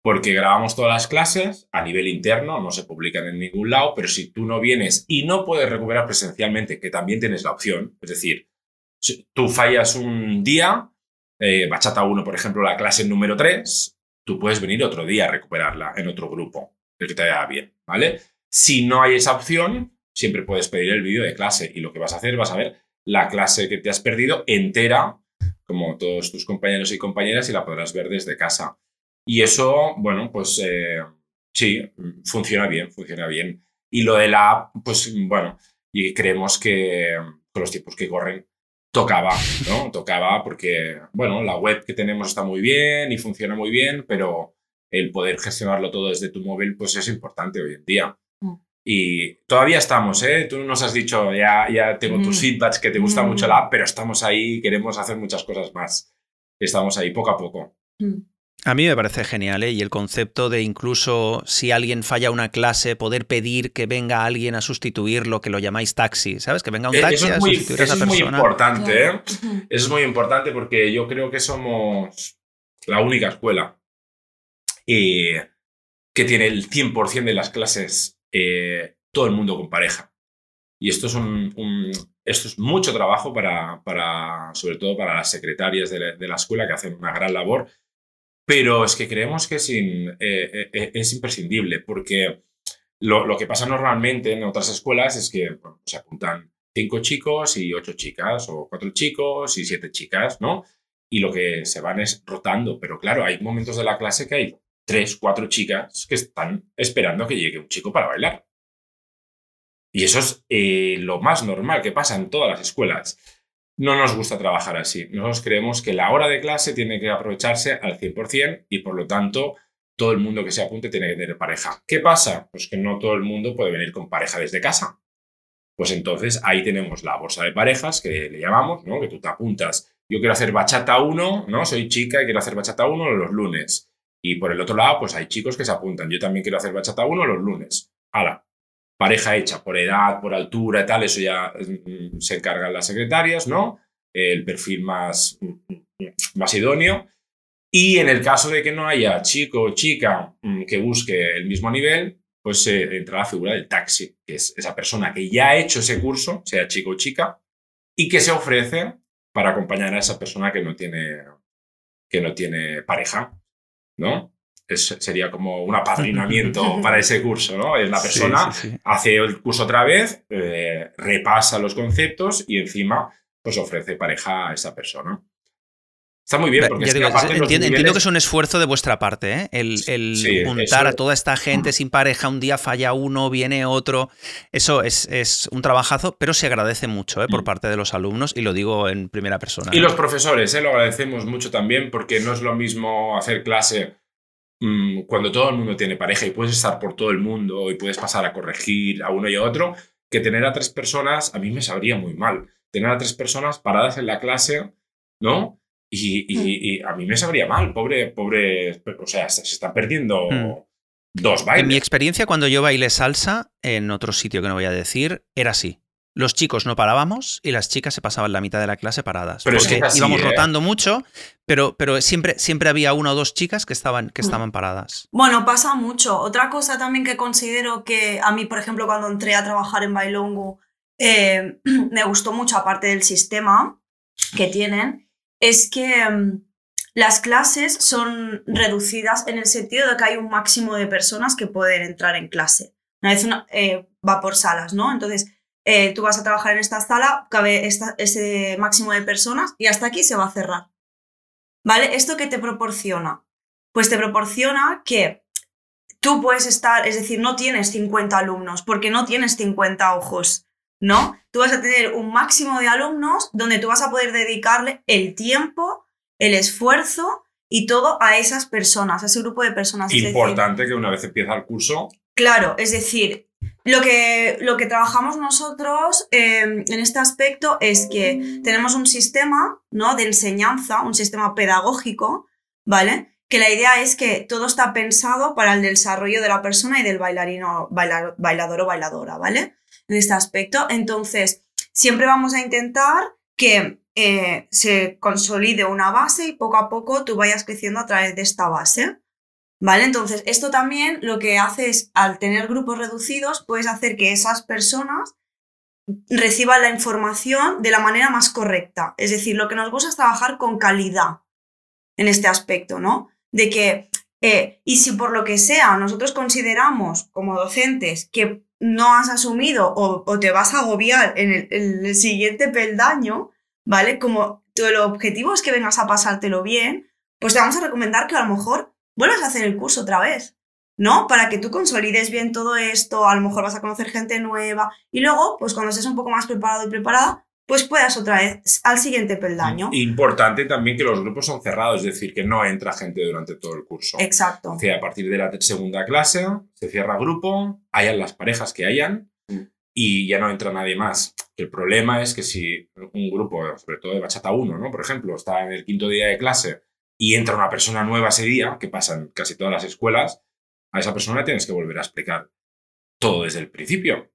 porque grabamos todas las clases a nivel interno, no se publican en ningún lado, pero si tú no vienes y no puedes recuperar presencialmente, que también tienes la opción, es decir, tú fallas un día, eh, Bachata 1, por ejemplo, la clase número 3, tú puedes venir otro día a recuperarla en otro grupo, el que te vaya bien, ¿vale? Si no hay esa opción, siempre puedes pedir el vídeo de clase y lo que vas a hacer, vas a ver la clase que te has perdido entera, como todos tus compañeros y compañeras, y la podrás ver desde casa. Y eso, bueno, pues eh, sí, funciona bien, funciona bien. Y lo de la app, pues bueno, y creemos que con los tiempos que corren tocaba, ¿no? Tocaba porque, bueno, la web que tenemos está muy bien y funciona muy bien, pero el poder gestionarlo todo desde tu móvil, pues es importante hoy en día. Mm. Y todavía estamos, ¿eh? Tú nos has dicho, ya, ya tengo tus mm. feedbacks que te gusta mucho la app, pero estamos ahí, queremos hacer muchas cosas más. Estamos ahí poco a poco. A mí me parece genial, ¿eh? Y el concepto de incluso si alguien falla una clase, poder pedir que venga alguien a sustituirlo, que lo llamáis taxi, ¿sabes? Que venga un eh, taxi a sustituir a esa persona. Eso es muy importante, ¿eh? Eso es muy importante porque yo creo que somos la única escuela eh, que tiene el 100% de las clases eh, todo el mundo con pareja. Y esto es, un, esto es mucho trabajo para, para, sobre todo para las secretarias de la escuela que hacen una gran labor pero es que creemos que es, eh, eh, eh, es imprescindible, porque lo, que pasa normalmente en otras escuelas es que se apuntan cinco chicos y ocho chicas, o cuatro chicos y siete chicas, ¿no? Y lo que se van es rotando, pero claro, hay momentos de la clase que hay tres, cuatro chicas que están esperando que llegue un chico para bailar. Y eso es lo más normal que pasa en todas las escuelas no nos gusta trabajar así. Nosotros creemos que la hora de clase tiene que aprovecharse al 100% y por lo tanto todo el mundo que se apunte tiene que tener pareja. ¿Qué pasa? Pues que no todo el mundo puede venir con pareja desde casa. Pues entonces ahí tenemos la bolsa de parejas que le llamamos, ¿no? Que tú te apuntas. Yo quiero hacer bachata 1, ¿no? Soy chica y quiero hacer bachata 1 los lunes. Y por el otro lado, pues hay chicos que se apuntan. Yo también quiero hacer bachata 1 los lunes. Hala, pareja hecha por edad, por altura y tal, eso ya mm, se encargan las secretarias, ¿no? El perfil más, mm, más idóneo. Y en el caso de que no haya chico o chica mm, que busque el mismo nivel, pues se entra la figura del taxi, que es esa persona que ya ha hecho ese curso, sea chico o chica, y que se ofrece para acompañar a esa persona que no tiene, que no tiene pareja, ¿no? Sería como un apadrinamiento para ese curso, ¿no? La persona hace el curso otra vez, eh, repasa los conceptos y encima pues ofrece pareja a esa persona. Está muy bien, porque entiendo, que es un esfuerzo de vuestra parte, ¿eh? el, juntar a toda esta gente sin pareja, un día falla uno, viene otro. Eso es, es un trabajazo, pero se agradece mucho ¿eh? por mm. parte de los alumnos y lo digo en primera persona. Y los profesores, ¿eh? lo agradecemos mucho también, porque no es lo mismo hacer clase Mm, cuando todo el mundo tiene pareja y puedes estar por todo el mundo y puedes pasar a corregir a uno y a otro, que tener a tres personas a mí me sabría muy mal. Tener a tres personas paradas en la clase, ¿no? Y, mm. a mí me sabría mal, pobre, pobre, o sea, se, está perdiendo mm. dos bailes. En mi experiencia, cuando yo bailé salsa, en otro sitio que no voy a decir, era así los chicos no parábamos y las chicas se pasaban la mitad de la clase paradas. Pero porque íbamos ¿eh? rotando mucho, pero, pero siempre, siempre había una o dos chicas que estaban, que estaban paradas. Bueno, pasa mucho. Otra cosa también que considero que a mí, por ejemplo, cuando entré a trabajar en Bailongo, eh, me gustó mucho, aparte del sistema que tienen, es que mm, las clases son reducidas en el sentido de que hay un máximo de personas que pueden entrar en clase. Una vez eh, va por salas, ¿no? Entonces, eh, tú vas a trabajar en esta sala, cabe ese máximo de personas y hasta aquí se va a cerrar. ¿Vale? ¿Esto qué te proporciona? Pues te proporciona que tú puedes estar, es decir, no tienes 50 alumnos porque no tienes 50 ojos, ¿no? Tú vas a tener un máximo de alumnos donde tú vas a poder dedicarle el tiempo, el esfuerzo y todo a esas personas, a ese grupo de personas. Importante que una vez empieza el curso. Claro, es decir, lo que, lo que trabajamos nosotros em, en este aspecto es que tenemos un sistema ¿no? de enseñanza, un sistema pedagógico, ¿vale? Que la idea es que todo está pensado para el desarrollo de la persona y del bailarino, bailador o bailadora, ¿vale? En este aspecto. Entonces, siempre vamos a intentar que eh, se consolide una base y poco a poco tú vayas creciendo a través de esta base. ¿Vale? Entonces, esto también lo que hace es, al tener grupos reducidos, puedes hacer que esas personas reciban la información de la manera más correcta. Es decir, lo que nos gusta es trabajar con calidad en este aspecto, ¿no? De que, eh, y si por lo que sea nosotros consideramos como docentes que no has asumido o, te vas a agobiar en el, en el, siguiente peldaño, ¿vale? Como tu, el objetivo es que vengas a pasártelo bien, pues te vamos a recomendar que a lo mejor vuelvas a hacer el curso otra vez, ¿no? Para que tú consolides bien todo esto, a lo mejor vas a conocer gente nueva y luego, pues cuando estés un poco más preparado y preparada, pues puedas otra vez al siguiente peldaño. Importante también que los grupos son cerrados, es decir, que no entra gente durante todo el curso. Exacto. O sea, a partir de la segunda clase se cierra grupo, hayan las parejas que hayan y ya no entra nadie más. El problema es que si un grupo, sobre todo de bachata 1, ¿no? por ejemplo, está en el quinto día de clase y entra una persona nueva ese día, que pasa en casi todas las escuelas, a esa persona tienes que volver a explicar todo desde el principio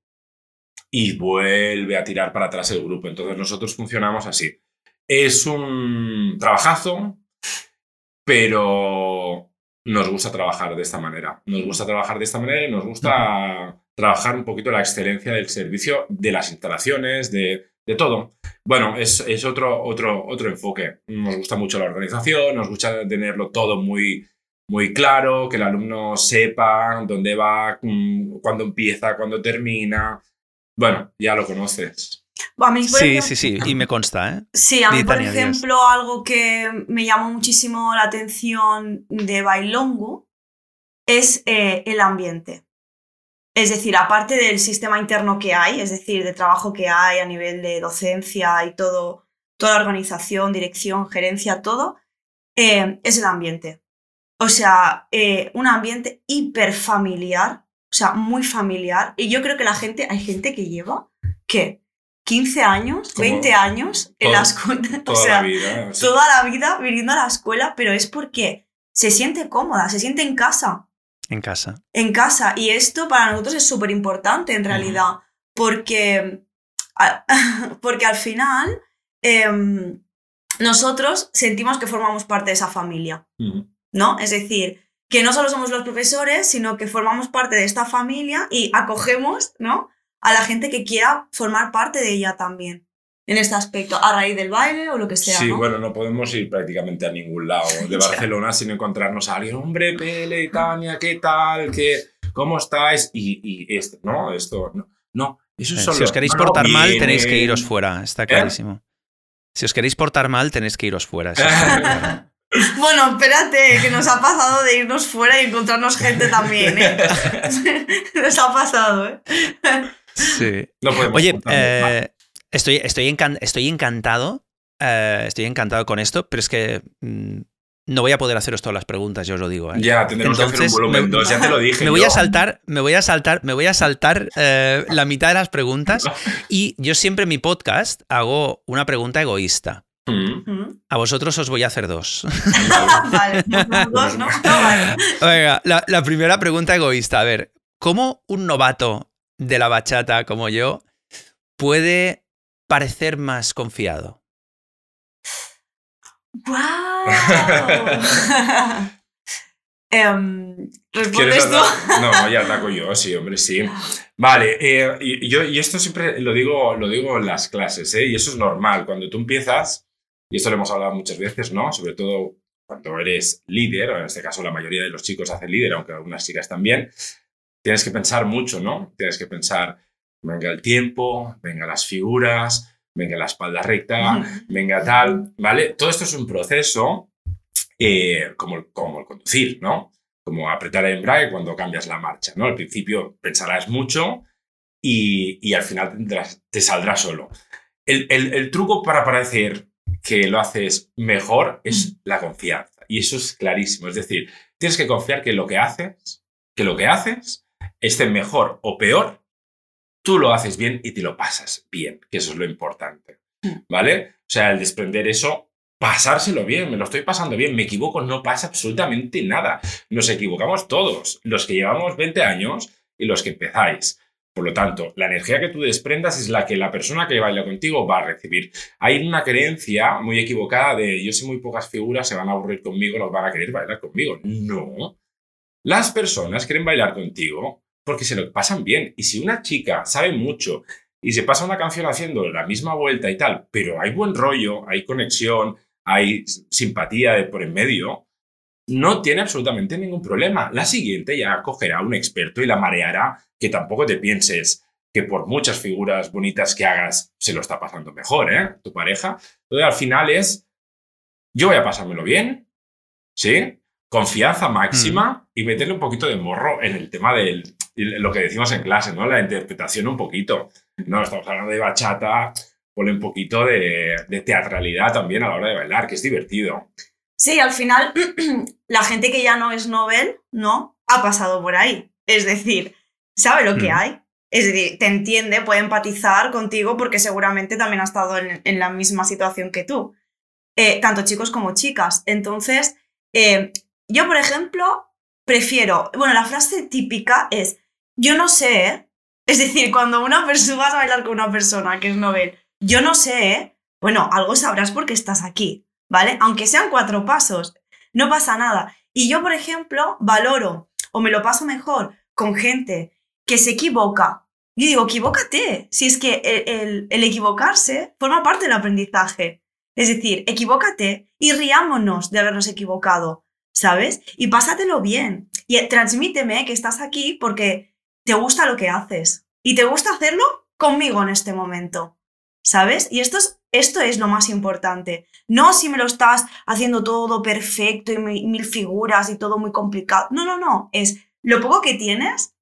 y vuelve a tirar para atrás el grupo. Entonces nosotros funcionamos así. Es un trabajazo, pero nos gusta trabajar de esta manera. Nos gusta trabajar de esta manera y nos gusta trabajar un poquito la excelencia del servicio, de las instalaciones, de, todo. Bueno, es, es, otro, otro, otro enfoque. Nos gusta mucho la organización, nos gusta tenerlo todo muy, muy claro, que el alumno sepa dónde va, mm, cuándo empieza, cuándo termina, bueno, ya lo conoces. sí, sí, sí, y me consta, ¿eh? Sí, a mí, por ejemplo, algo que me llamó muchísimo la atención de Bailongo es eh, el ambiente. Es decir, aparte del sistema interno que hay, es decir, de trabajo que hay a nivel de docencia y todo, toda la organización, dirección, gerencia, todo, eh, es el ambiente. O sea, eh, un ambiente hiperfamiliar o sea, muy familiar. Y yo creo que la gente, hay gente que lleva, ¿qué? 15 años, 20 años en la escuela. Toda o sea, la vida. Toda la vida viniendo a la escuela, pero es porque se siente cómoda, se siente en casa. En casa. En casa. Y esto para nosotros es súper importante en realidad, porque, porque al final em, nosotros sentimos que formamos parte de esa familia. ¿No? Es decir, que no solo somos los profesores, sino que formamos parte de esta familia y acogemos, ¿no? A la gente que quiera formar parte de ella también en este aspecto, a raíz del baile o lo que sea. Sí, bueno, no podemos ir prácticamente a ningún lado de Barcelona sin encontrarnos a alguien, hombre, Pele, Tania, ¿qué tal? ¿Qué, ¿Cómo estáis? Y, y esto, no, esto, no, no. Eso es eh, solo, si os queréis portar mal, tenéis que iros fuera, está clarísimo. Si os queréis portar mal, tenéis que iros fuera. Bueno, espérate, que nos ha pasado de irnos fuera y encontrarnos gente también, ¿eh? nos ha pasado, ¿eh? Sí. Oye, eh, estoy, estoy, estoy encantado. Eh, estoy encantado con esto, pero es que mm, no voy a poder haceros todas las preguntas, yo os lo digo. ¿eh? Ya, tendremos que hacer un volumen 2, ya te lo dije. Me voy a saltar, me voy a saltar, me voy a saltar la mitad de las preguntas. Y yo siempre en mi podcast hago una pregunta egoísta. A vosotros os voy a hacer dos. vale, dos, ¿no? Venga, la, primera pregunta egoísta. A ver, ¿cómo un novato de la bachata como yo puede parecer más confiado? ¡Wow! Em, ¿Respondes tú? No, ya ataco yo, sí, hombre, sí. Vale, eh, y, yo, y esto siempre lo digo, lo digo en las clases, ¿eh? y eso es normal. Cuando tú empiezas, y esto lo hemos hablado muchas veces, ¿no? Sobre todo cuando eres líder, en este caso la mayoría de los chicos hacen líder, aunque algunas chicas también, tienes que pensar mucho, ¿no? Tienes que pensar, venga el tiempo, venga las figuras, venga la espalda recta, venga tal, ¿vale? Todo esto es un proceso eh, como, como el conducir, ¿no? Como apretar el embrague cuando cambias la marcha, ¿no? Al principio pensarás mucho y, y al final te saldrá solo. El, el, el, truco para parecer que lo haces mejor es la confianza. Y eso es clarísimo. Es decir, tienes que confiar que lo que haces, que lo que haces, esté mejor o peor, tú lo haces bien y te lo pasas bien, que eso es lo importante. ¿Vale? O sea, el desprender eso, pasárselo bien, me lo estoy pasando bien, me equivoco, no pasa absolutamente nada. Nos equivocamos todos, los que llevamos 20 años y los que empezáis. Por lo tanto, la energía que tú desprendas es la que la persona que baila contigo va a recibir. Hay una creencia muy equivocada de yo sé muy pocas figuras, se van a aburrir conmigo, no van a querer bailar conmigo. No. Las personas quieren bailar contigo porque se lo pasan bien. Y si una chica sabe mucho y se pasa una canción haciendo la misma vuelta y tal, pero hay buen rollo, hay conexión, hay simpatía de por en medio, no tiene absolutamente ningún problema. La siguiente ya cogerá un experto y la mareará, que tampoco te pienses que por muchas figuras bonitas que hagas se lo está pasando mejor, ¿eh? Tu pareja. Entonces al final es, yo voy a pasármelo bien, ¿sí? Confianza máxima y meterle un poquito de morro en el tema de lo que decimos en clase, ¿no? La interpretación un poquito. No, estamos hablando de bachata, pone un poquito de, de teatralidad también a la hora de bailar, que es divertido. Sí, al final la gente que ya no es Nobel, ¿no? Ha pasado por ahí. Es decir, sabe lo que Mm. hay. Es decir, te entiende, puede empatizar contigo porque seguramente también ha estado en, en la misma situación que tú. Eh, tanto chicos como chicas. Entonces, eh, yo, por ejemplo, prefiero. Bueno, la frase típica es: Yo no sé. ¿eh?". Es decir, cuando una persona vas a bailar con una persona que es Nobel, yo no sé. ¿eh?". Bueno, algo sabrás porque estás aquí. ¿vale? Aunque sean cuatro pasos, no pasa nada. Y yo, por ejemplo, valoro o me lo paso mejor con gente que se equivoca. Yo digo, equivócate. Si es que el- el equivocarse forma parte del aprendizaje. Es decir, equivócate y riámonos de habernos equivocado, ¿sabes? Y pásatelo bien. Y eh, transmíteme que estás aquí porque te gusta lo que haces. Y te gusta hacerlo conmigo en este momento. ¿Sabes? Y esto es, esto es lo más importante. No si me lo estás haciendo todo perfecto y mi- mil figuras y todo muy complicado. No, no, no. Es lo poco que tienes,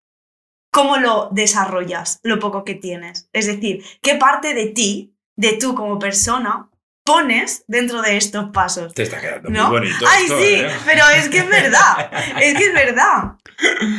cómo lo desarrollas, lo poco que tienes. Es decir, qué parte de ti, de tú como persona, pones dentro de estos pasos. Te está quedando ¿No? muy bonito. Ay, esto, sí, ¿eh? pero es que es verdad. Es que es verdad.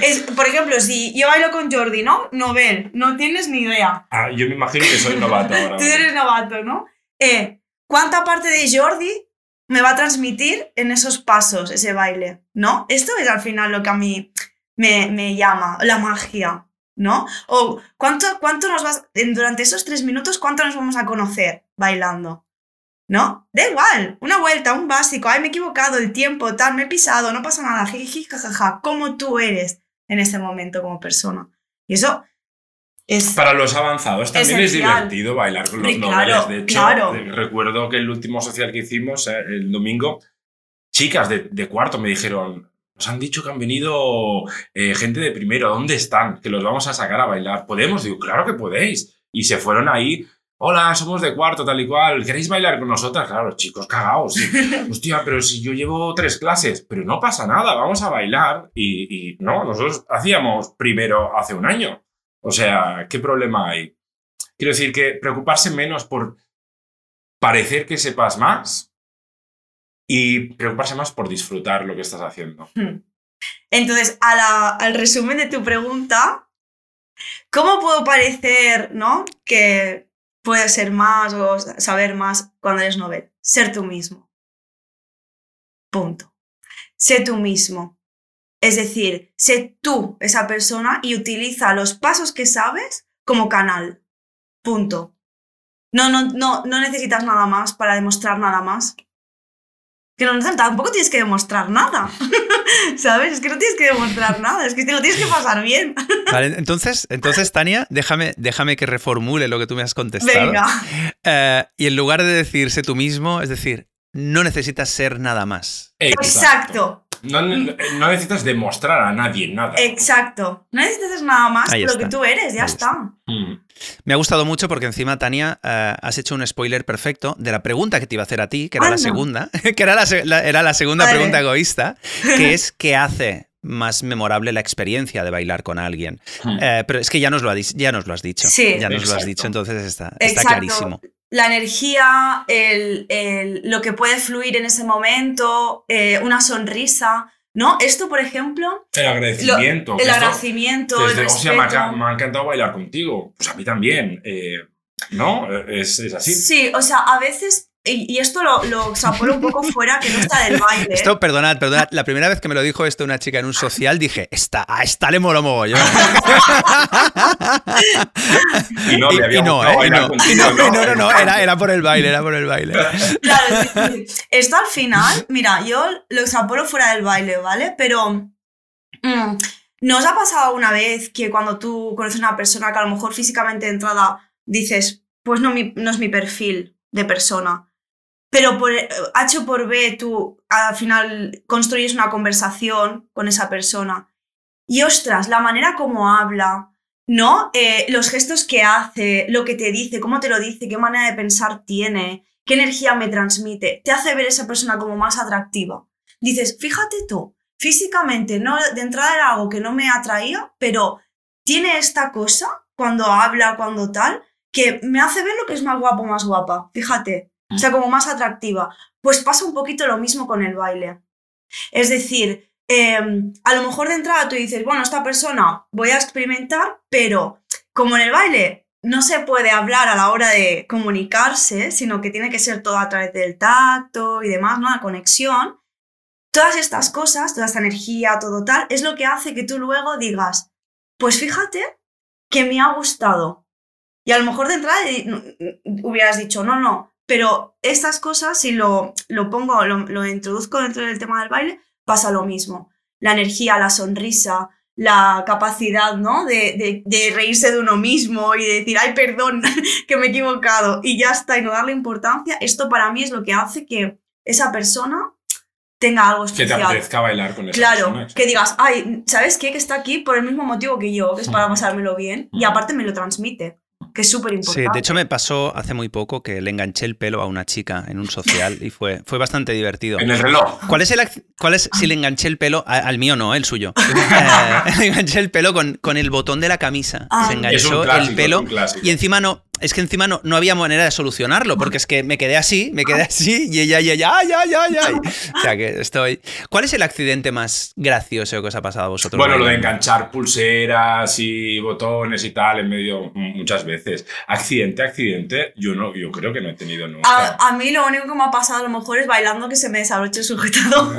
Es, por ejemplo, si yo bailo con Jordi, ¿no? Nobel, no tienes ni idea. Ah, yo me imagino que soy novato ahora. Tú eres novato, ¿no? Eh, ¿Cuánta parte de Jordi me va a transmitir en esos pasos, ese baile? ¿No? Esto es al final lo que a mí me, me llama, la magia, ¿no? O ¿cuánto, cuánto nos vas, durante esos tres minutos, cuánto nos vamos a conocer bailando? ¿No? Da igual, una vuelta, un básico, ay, me he equivocado, el tiempo, tal, me he pisado, no pasa nada, jiji, jajaja, como tú eres en este momento como persona. Y eso es... Para los avanzados también es divertido bailar con los claro, noveles. De hecho, claro. eh, recuerdo que el último social que hicimos eh, el domingo, chicas de, de cuarto me dijeron, nos han dicho que han venido eh, gente de primero, ¿dónde están? Que los vamos a sacar a bailar. ¿Podemos? Digo, claro que podéis. Y se fueron ahí. Hola, somos de cuarto, tal y cual. ¿Queréis bailar con nosotras? Claro, chicos cagados. sí. Hostia, pero si yo llevo tres clases, pero no pasa nada, vamos a bailar. Y, y no, nosotros hacíamos primero hace un año. O sea, ¿qué problema hay? Quiero decir que preocuparse menos por parecer que sepas más y preocuparse más por disfrutar lo que estás haciendo. Hmm. Entonces, a la- al resumen de tu pregunta, ¿cómo puedo parecer, ¿no? Que puedes ser más o saber más cuando eres novel? Ser tú mismo. Punto. Sé tú mismo. Es decir, sé tú esa persona y utiliza los pasos que sabes como canal. Punto. No, no, no, no necesitas nada más para demostrar nada más. Que no, tampoco tienes que demostrar nada. ¿Sabes? Es que no tienes que demostrar nada, es que te lo tienes que pasar bien. Vale, entonces, entonces Tania, déjame, déjame que reformule lo que tú me has contestado. Venga. Eh, y en lugar de decirse tú mismo, es decir, no necesitas ser nada más. Exacto, No, no- no necesitas demostrar a nadie nada. exacto. No necesitas nada más que lo que tú eres, ya ahí está. Mm. Me ha gustado mucho porque encima, Tania, eh, has hecho un spoiler perfecto de la pregunta que te iba a hacer a ti, que era la Anda. segunda, que era la, la- era la segunda Vale. pregunta egoísta, que es ¿qué hace más memorable la experiencia de bailar con alguien? Mm. Eh, pero es que ya nos lo, ha ya nos lo has dicho. Sí. ya nos lo has dicho, entonces está, está clarísimo. La energía, el, el- lo que puede fluir en ese momento, eh, una sonrisa, ¿no? Esto, por ejemplo, El agradecimiento. el esto- agradecimiento, el Desde, hostia, me, ha, respeto. enca- me ha encantado bailar contigo. Pues a mí también. eh, ¿No? Es, es así. Sí, o sea, a veces, y, y esto lo, lo extrapolo un poco fuera, que no está del baile. Esto, perdonad, perdonad. La primera vez que me lo dijo esto una chica en un social, dije, esta, a esta le mola mogollón. Y no, le había y no, ¿eh? Y no, contigo, y no, y no, no, no, era, era por el baile, era por el baile. Claro, es decir, esto al final, mira, yo lo extrapolo fuera del baile, ¿vale? Pero mm, ¿no os ha pasado una vez que cuando tú conoces a una persona que a lo mejor físicamente de entrada dices, pues no, mi- no es mi perfil de persona, pero por eh, H por B tú al final construyes una conversación con esa persona y ostras, la manera como habla, ¿no? Eh, los gestos que hace, lo que te dice, cómo te lo dice, qué manera de pensar tiene, qué energía me transmite, te hace ver esa persona como más atractiva. Dices, fíjate tú, físicamente, no, de entrada era algo que no me atraía, pero tiene esta cosa cuando habla, cuando tal, que me hace ver lo que es más guapo, más guapa. Fíjate. O sea, como más atractiva. Pues pasa un poquito lo mismo con el baile. Es decir, em, a lo mejor de entrada tú dices, bueno, esta persona voy a experimentar, pero como en el baile no se puede hablar a la hora de comunicarse, sino que tiene que ser todo a través del tacto y demás, ¿no? La conexión. Todas estas cosas, toda esta energía, todo tal, es lo que hace que tú luego digas, pues fíjate que me ha gustado. Y a lo mejor de entrada hubieras dicho, no, no, pero estas cosas, si lo, lo pongo, lo, lo introduzco dentro del tema del baile, pasa lo mismo. La energía, la sonrisa, la capacidad, ¿no? De, de, reírse de uno mismo y de decir, ay, perdón, que me he equivocado y ya está, y no darle importancia, esto para mí es lo que hace que esa persona tenga algo especial. Que te apetezca bailar con esa Claro, que digas, ay, ¿sabes qué? Que está aquí por el mismo motivo que yo, que es para pasármelo bien, y aparte me lo transmite que es súper importante. Sí, de hecho me pasó hace muy poco que le enganché el pelo a una chica en un social y fue, fue bastante divertido. En el reloj. ¿Cuál es el cuál es si le enganché el pelo al mío no, el suyo? eh, le enganché el pelo con, con el botón de la camisa. Se enganchó el pelo y encima no es que encima no, no, había manera de solucionarlo, porque es que me quedé así, me quedé así, y ella, y ella, ay, ay, ay, ay. O sea que estoy. ¿Cuál es el accidente más gracioso que os ha pasado a vosotros? Bueno, lo de enganchar pulseras y botones y tal en medio muchas veces. Accidente, accidente, yo no, yo creo que no he tenido nunca. A, mí lo único que me ha pasado a lo mejor es bailando que se me desabroche el sujetador.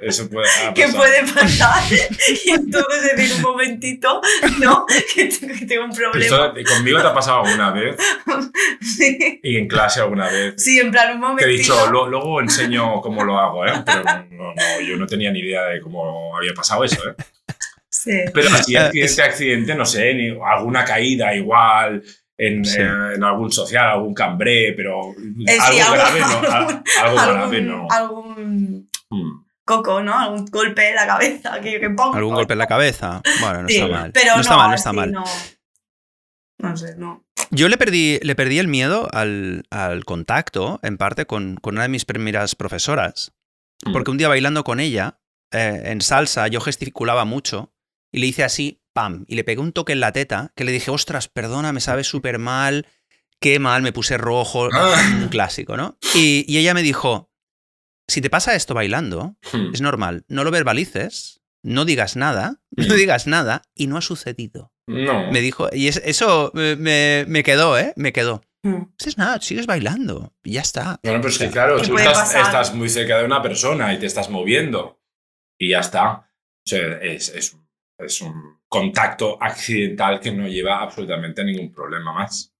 Eso puede pasar. Que puede pasar. y entonces decir un momentito, ¿no? Que, tengo un problema. conmigo te ha pasado alguna vez. Sí. Y en clase alguna vez. Sí, en plan un momento. Te he dicho, luego enseño cómo lo hago, ¿eh? Pero no, no, yo no tenía ni idea de cómo había pasado eso, ¿eh? Sí. Pero así accidente, accidente, no sé, ni alguna caída igual. En, en, algún social, algún cambré, pero eh, algo, grave, ¿no? Algo, grave, ¿no? Algún hmm. coco, ¿no? Algún golpe en la cabeza. Que, que pongo. Algún golpe en la cabeza. Bueno, no está mal. Pero no, está mal, no está mal. No sé, no. Yo le perdí, le perdí el miedo al, contacto, en parte, con, una de mis primeras profesoras. Mm. Porque un día bailando con ella, eh, en salsa, yo gesticulaba mucho y le hice así, pam, y le pegué un toque en la teta, que le dije, ostras, perdona, me sabe súper mal, qué mal, me puse rojo, ah. un clásico, ¿no? Y, y, ella me dijo, si te pasa esto bailando, hmm. es normal, no lo verbalices, no digas nada, no digas nada, y no ha sucedido. No. Me dijo, y eso me, me, quedó, ¿eh? Me quedó. Mm. Es nada, sigues bailando y ya está. Bueno, pero es que claro, tú estás, estás, muy cerca de una persona y te estás moviendo y ya está. O sea, es, es, es un contacto accidental que no lleva absolutamente ningún problema más.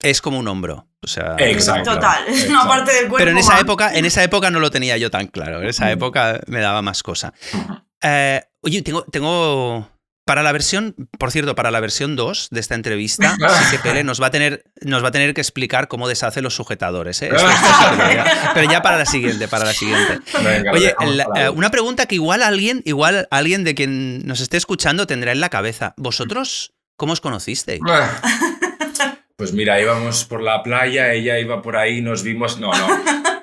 Es como un hombro. O sea, Exacto. Total, es una parte del cuerpo. Pero en esa, época, en esa época no lo tenía yo tan claro. En esa época me daba más cosa. Eh, oye, tengo, tengo para la versión, por cierto, para la versión 2 de esta entrevista, sí que Pele nos va a tener, nos va a tener que explicar cómo deshace los sujetadores. ¿eh? pero ya para la siguiente, para la siguiente. Oye, una pregunta que igual alguien, igual alguien de quien nos esté escuchando tendrá en la cabeza. ¿Vosotros cómo os conocisteis? Pues mira, íbamos por la playa, ella iba por ahí, nos vimos. No, no.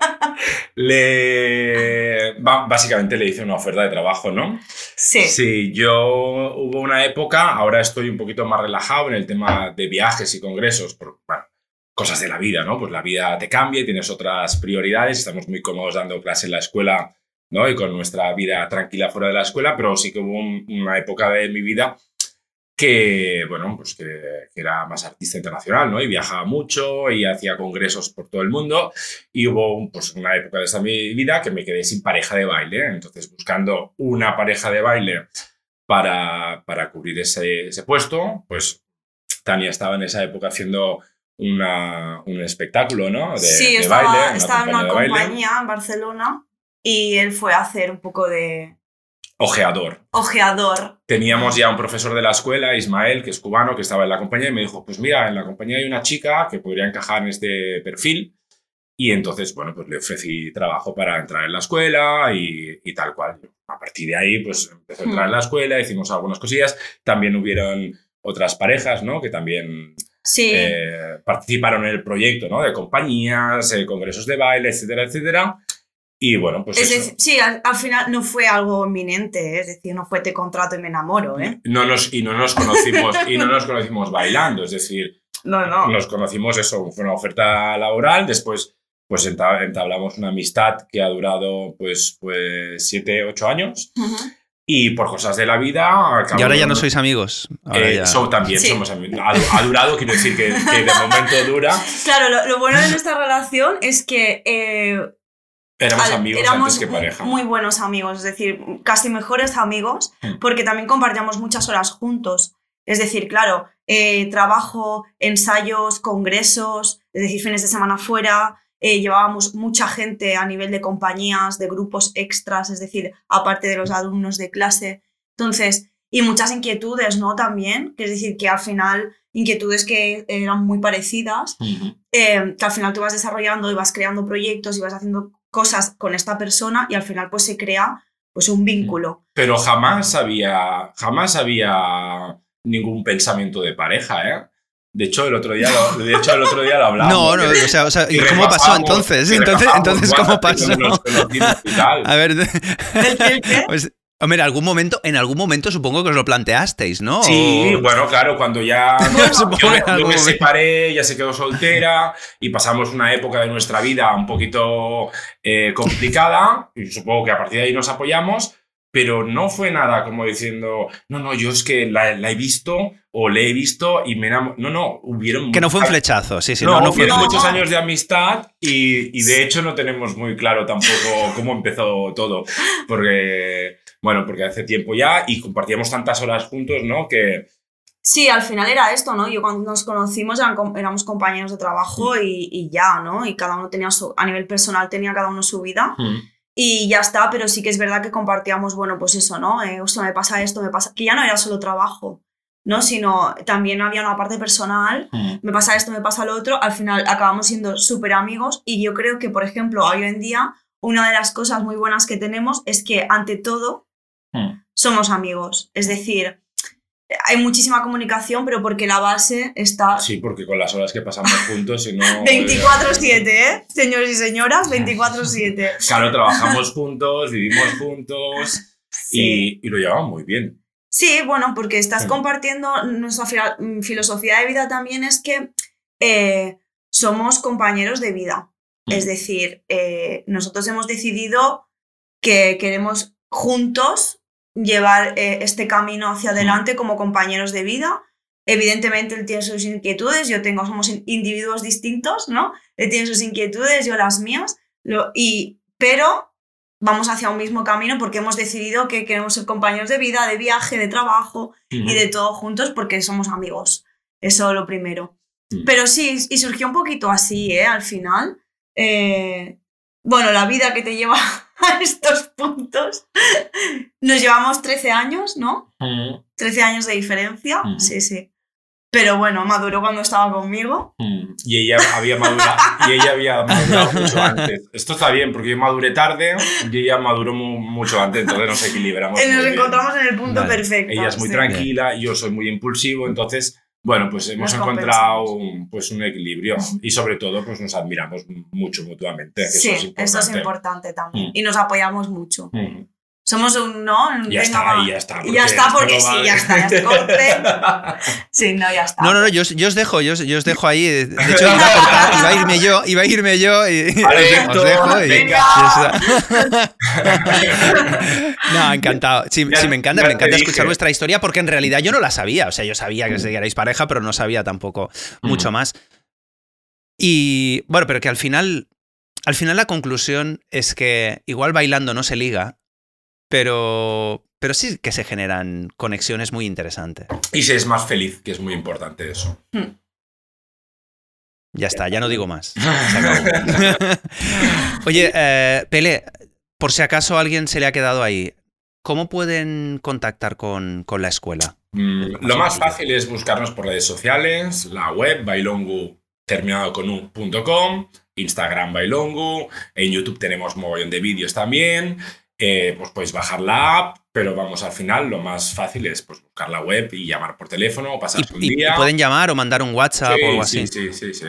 Le. Básicamente le hice una oferta de trabajo, ¿no? Sí. Sí, yo hubo una época, ahora estoy un poquito más relajado en el tema de viajes y congresos, por bueno, cosas de la vida, ¿no? Pues la vida te cambia y tienes otras prioridades, estamos muy cómodos dando clase en la escuela, ¿no? Y con nuestra vida tranquila fuera de la escuela, pero sí que hubo una época de mi vida que, bueno, pues que, era más artista internacional, ¿no? Y viajaba mucho y hacía congresos por todo el mundo. Y hubo pues, una época de esta mi vida que me quedé sin pareja de baile. Entonces, buscando una pareja de baile para, para cubrir ese, ese puesto, pues Tania estaba en esa época haciendo una, un espectáculo, ¿no? De, sí, estaba, estaba en una compañía en Barcelona y él fue a hacer un poco de, Ojeador. Ojeador. Teníamos ya un profesor de la escuela, Ismael, que es cubano, que estaba en la compañía y me dijo, pues mira, en la compañía hay una chica que podría encajar en este perfil. Y entonces, bueno, pues le ofrecí trabajo para entrar en la escuela y, tal cual. A partir de ahí, pues empezó a entrar en la hmm. escuela, hicimos algunas cosillas. También hubieron otras parejas, ¿no? Que también eh, participaron en el proyecto, ¿no? De compañías, eh, congresos de baile, etcétera, etcétera. Y bueno, pues Es eso. decir, sí, al, al final no fue algo inminente, ¿eh? es decir, no fue te contrato y me enamoro, ¿eh? No nos, y no nos conocimos y no nos conocimos bailando, es decir, No, no. nos conocimos eso, fue una oferta laboral, después pues enta- entablamos una amistad que ha durado pues, pues siete, ocho años y por cosas de la vida... Y ahora ya no sois amigos. Ahora Eh, ya- so- también Sí. somos amigos. Ha, ha durado, quiero decir que, que de momento dura. Claro, lo, lo bueno de nuestra relación es que eh, Éramos al- amigos éramos antes que pareja. muy buenos amigos, es decir, casi mejores amigos, Mm. porque también compartíamos muchas horas juntos. Es decir, claro, eh, trabajo, ensayos, congresos, es decir, fines de semana fuera, eh, llevábamos mucha gente a nivel de compañías, de grupos extras, es decir, aparte de los alumnos de clase. Entonces, y muchas inquietudes, ¿no? También, que es decir, que al final, inquietudes que eran muy parecidas, eh, que al final tú vas desarrollando y vas creando proyectos y vas haciendo cosas con esta persona y al final pues se crea pues un vínculo. Pero jamás había, jamás había ningún pensamiento de pareja, ¿eh? De hecho, el otro día lo, de hecho, el otro día lo hablamos. No, no, o sea, o sea, ¿y cómo pasó entonces? Entonces, entonces ¿cómo pasó? A ver, ¿El qué, el qué? pues, hombre, en algún momento, en algún momento supongo que os lo planteasteis, ¿no? Sí, O- bueno, claro, cuando ya Supongo yo, me- yo me momento. separé, ella se quedó soltera y pasamos una época de nuestra vida un poquito eh, complicada y supongo que a partir de ahí nos apoyamos, pero no fue nada como diciendo, no, no, yo es que la, la he visto o le he visto y me enamoré. No, no, hubieron... Que no fue un flechazo, sí, sí, no, no, no fue hubieron No. muchos años de amistad y, y de hecho no tenemos muy claro tampoco cómo empezó todo. Porque, bueno, porque hace tiempo ya y compartíamos tantas horas juntos, ¿no? Que, Sí, al final era esto, ¿no? Yo cuando nos conocimos eran éramos compañeros de trabajo y, y ya, ¿no? Y cada uno tenía su, a nivel personal tenía cada uno su vida y ya está, pero sí que es verdad que compartíamos, bueno, pues eso, ¿no? Eh, hostia, me pasa esto, me pasa... Que ya no era solo trabajo, ¿no? Sino también había una parte personal me pasa esto, me pasa lo otro, al final acabamos siendo súper amigos y yo creo que, por ejemplo, hoy en día, una de las cosas muy buenas que tenemos es que, ante todo, somos amigos. Es decir, hay muchísima comunicación, pero porque la base está Sí, porque con las horas que pasamos juntos, si no... 24/7, ¿eh? Señores y señoras, 24/7. Claro, trabajamos juntos, vivimos juntos Sí. y, y lo llevamos muy bien. Sí, bueno, porque estás Mm. compartiendo nuestra mm, filosofía de vida también es que eh, somos compañeros de vida. Mm. Es decir, eh, nosotros hemos decidido que queremos juntos llevar eh, este camino hacia adelante como compañeros de vida. Evidentemente él tiene sus inquietudes, yo tengo, somos in- individuos distintos, ¿no? Él tiene sus inquietudes, yo las mías, lo- y, pero vamos hacia un mismo camino porque hemos decidido que queremos ser compañeros de vida, de viaje, de trabajo y de todo juntos porque somos amigos. Eso lo primero. Mm. Pero sí, y surgió un poquito así, ¿eh? Al final. Eh, bueno, la vida que te lleva a estos puntos. Nos llevamos 13 años, ¿no? Mm, 13 años de diferencia. Mm. Sí, sí. Pero bueno, maduró cuando estaba conmigo. mm. Y ella había madurado, y ella había madurado mucho antes. Esto está bien, porque yo maduré tarde y ella maduró mu- mucho antes, entonces nos equilibramos. Eh, nos bien. encontramos en el punto Vale. perfecto. Ella es muy sí. tranquila, yo soy muy impulsivo, entonces, bueno, pues hemos encontrado un, pues un equilibrio y sobre todo pues nos admiramos mucho mutuamente. Sí, eso es eso es importante. importante también. Mm. Y nos apoyamos mucho. Mm. Somos un, ¿no? Un- Ya está, va. y ya está. Ya está, porque sí, ya está, ya corte. Sí, no, ya está. No, no, no, yo, os- yo os dejo, yo, os- yo os dejo ahí. De hecho, iba a, cortar, iba a irme yo, iba a irme yo y Vale, os dejo y venga. y ya está. No, encantado. Sí, Ya- sí, me encanta, ya me encanta dije. escuchar vuestra historia porque en realidad yo no la sabía. O sea, yo sabía que erais pareja, pero no sabía tampoco mucho Mm. más. Y bueno, pero que al final, al final la conclusión es que igual bailando no se liga, pero, pero sí que se generan conexiones muy interesantes. Y se es más feliz, que es muy importante eso. Ya está, ya no digo más. Oye, eh, Pele, por si acaso alguien se le ha quedado ahí, ¿cómo pueden contactar con, con la escuela? Mm, Lo más fácil es buscarnos por redes sociales, la web bailongu terminado con u.com, Instagram bailongu, en YouTube tenemos mogollón de vídeos también, eh, pues podéis bajar la app, pero vamos, al final lo más fácil es pues, buscar la web y llamar por teléfono o pasarse un y día. pueden llamar o mandar un WhatsApp sí, o algo sí, así. sí, sí, sí.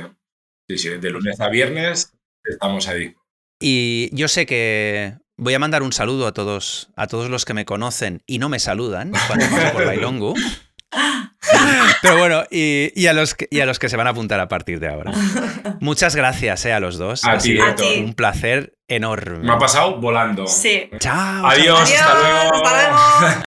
Sí, sí, de lunes a viernes estamos ahí. Y yo sé que voy a mandar un saludo a todos, a todos los que me conocen y no me saludan cuando paso por Bailongu. Pero bueno, y, a los que, y a los que se van a apuntar a partir de ahora. Muchas gracias eh, a los dos. A ha ti, sido A ti. un placer enorme. Me ha pasado volando. Sí. Chao. Adiós, Adiós, hasta luego. hasta luego.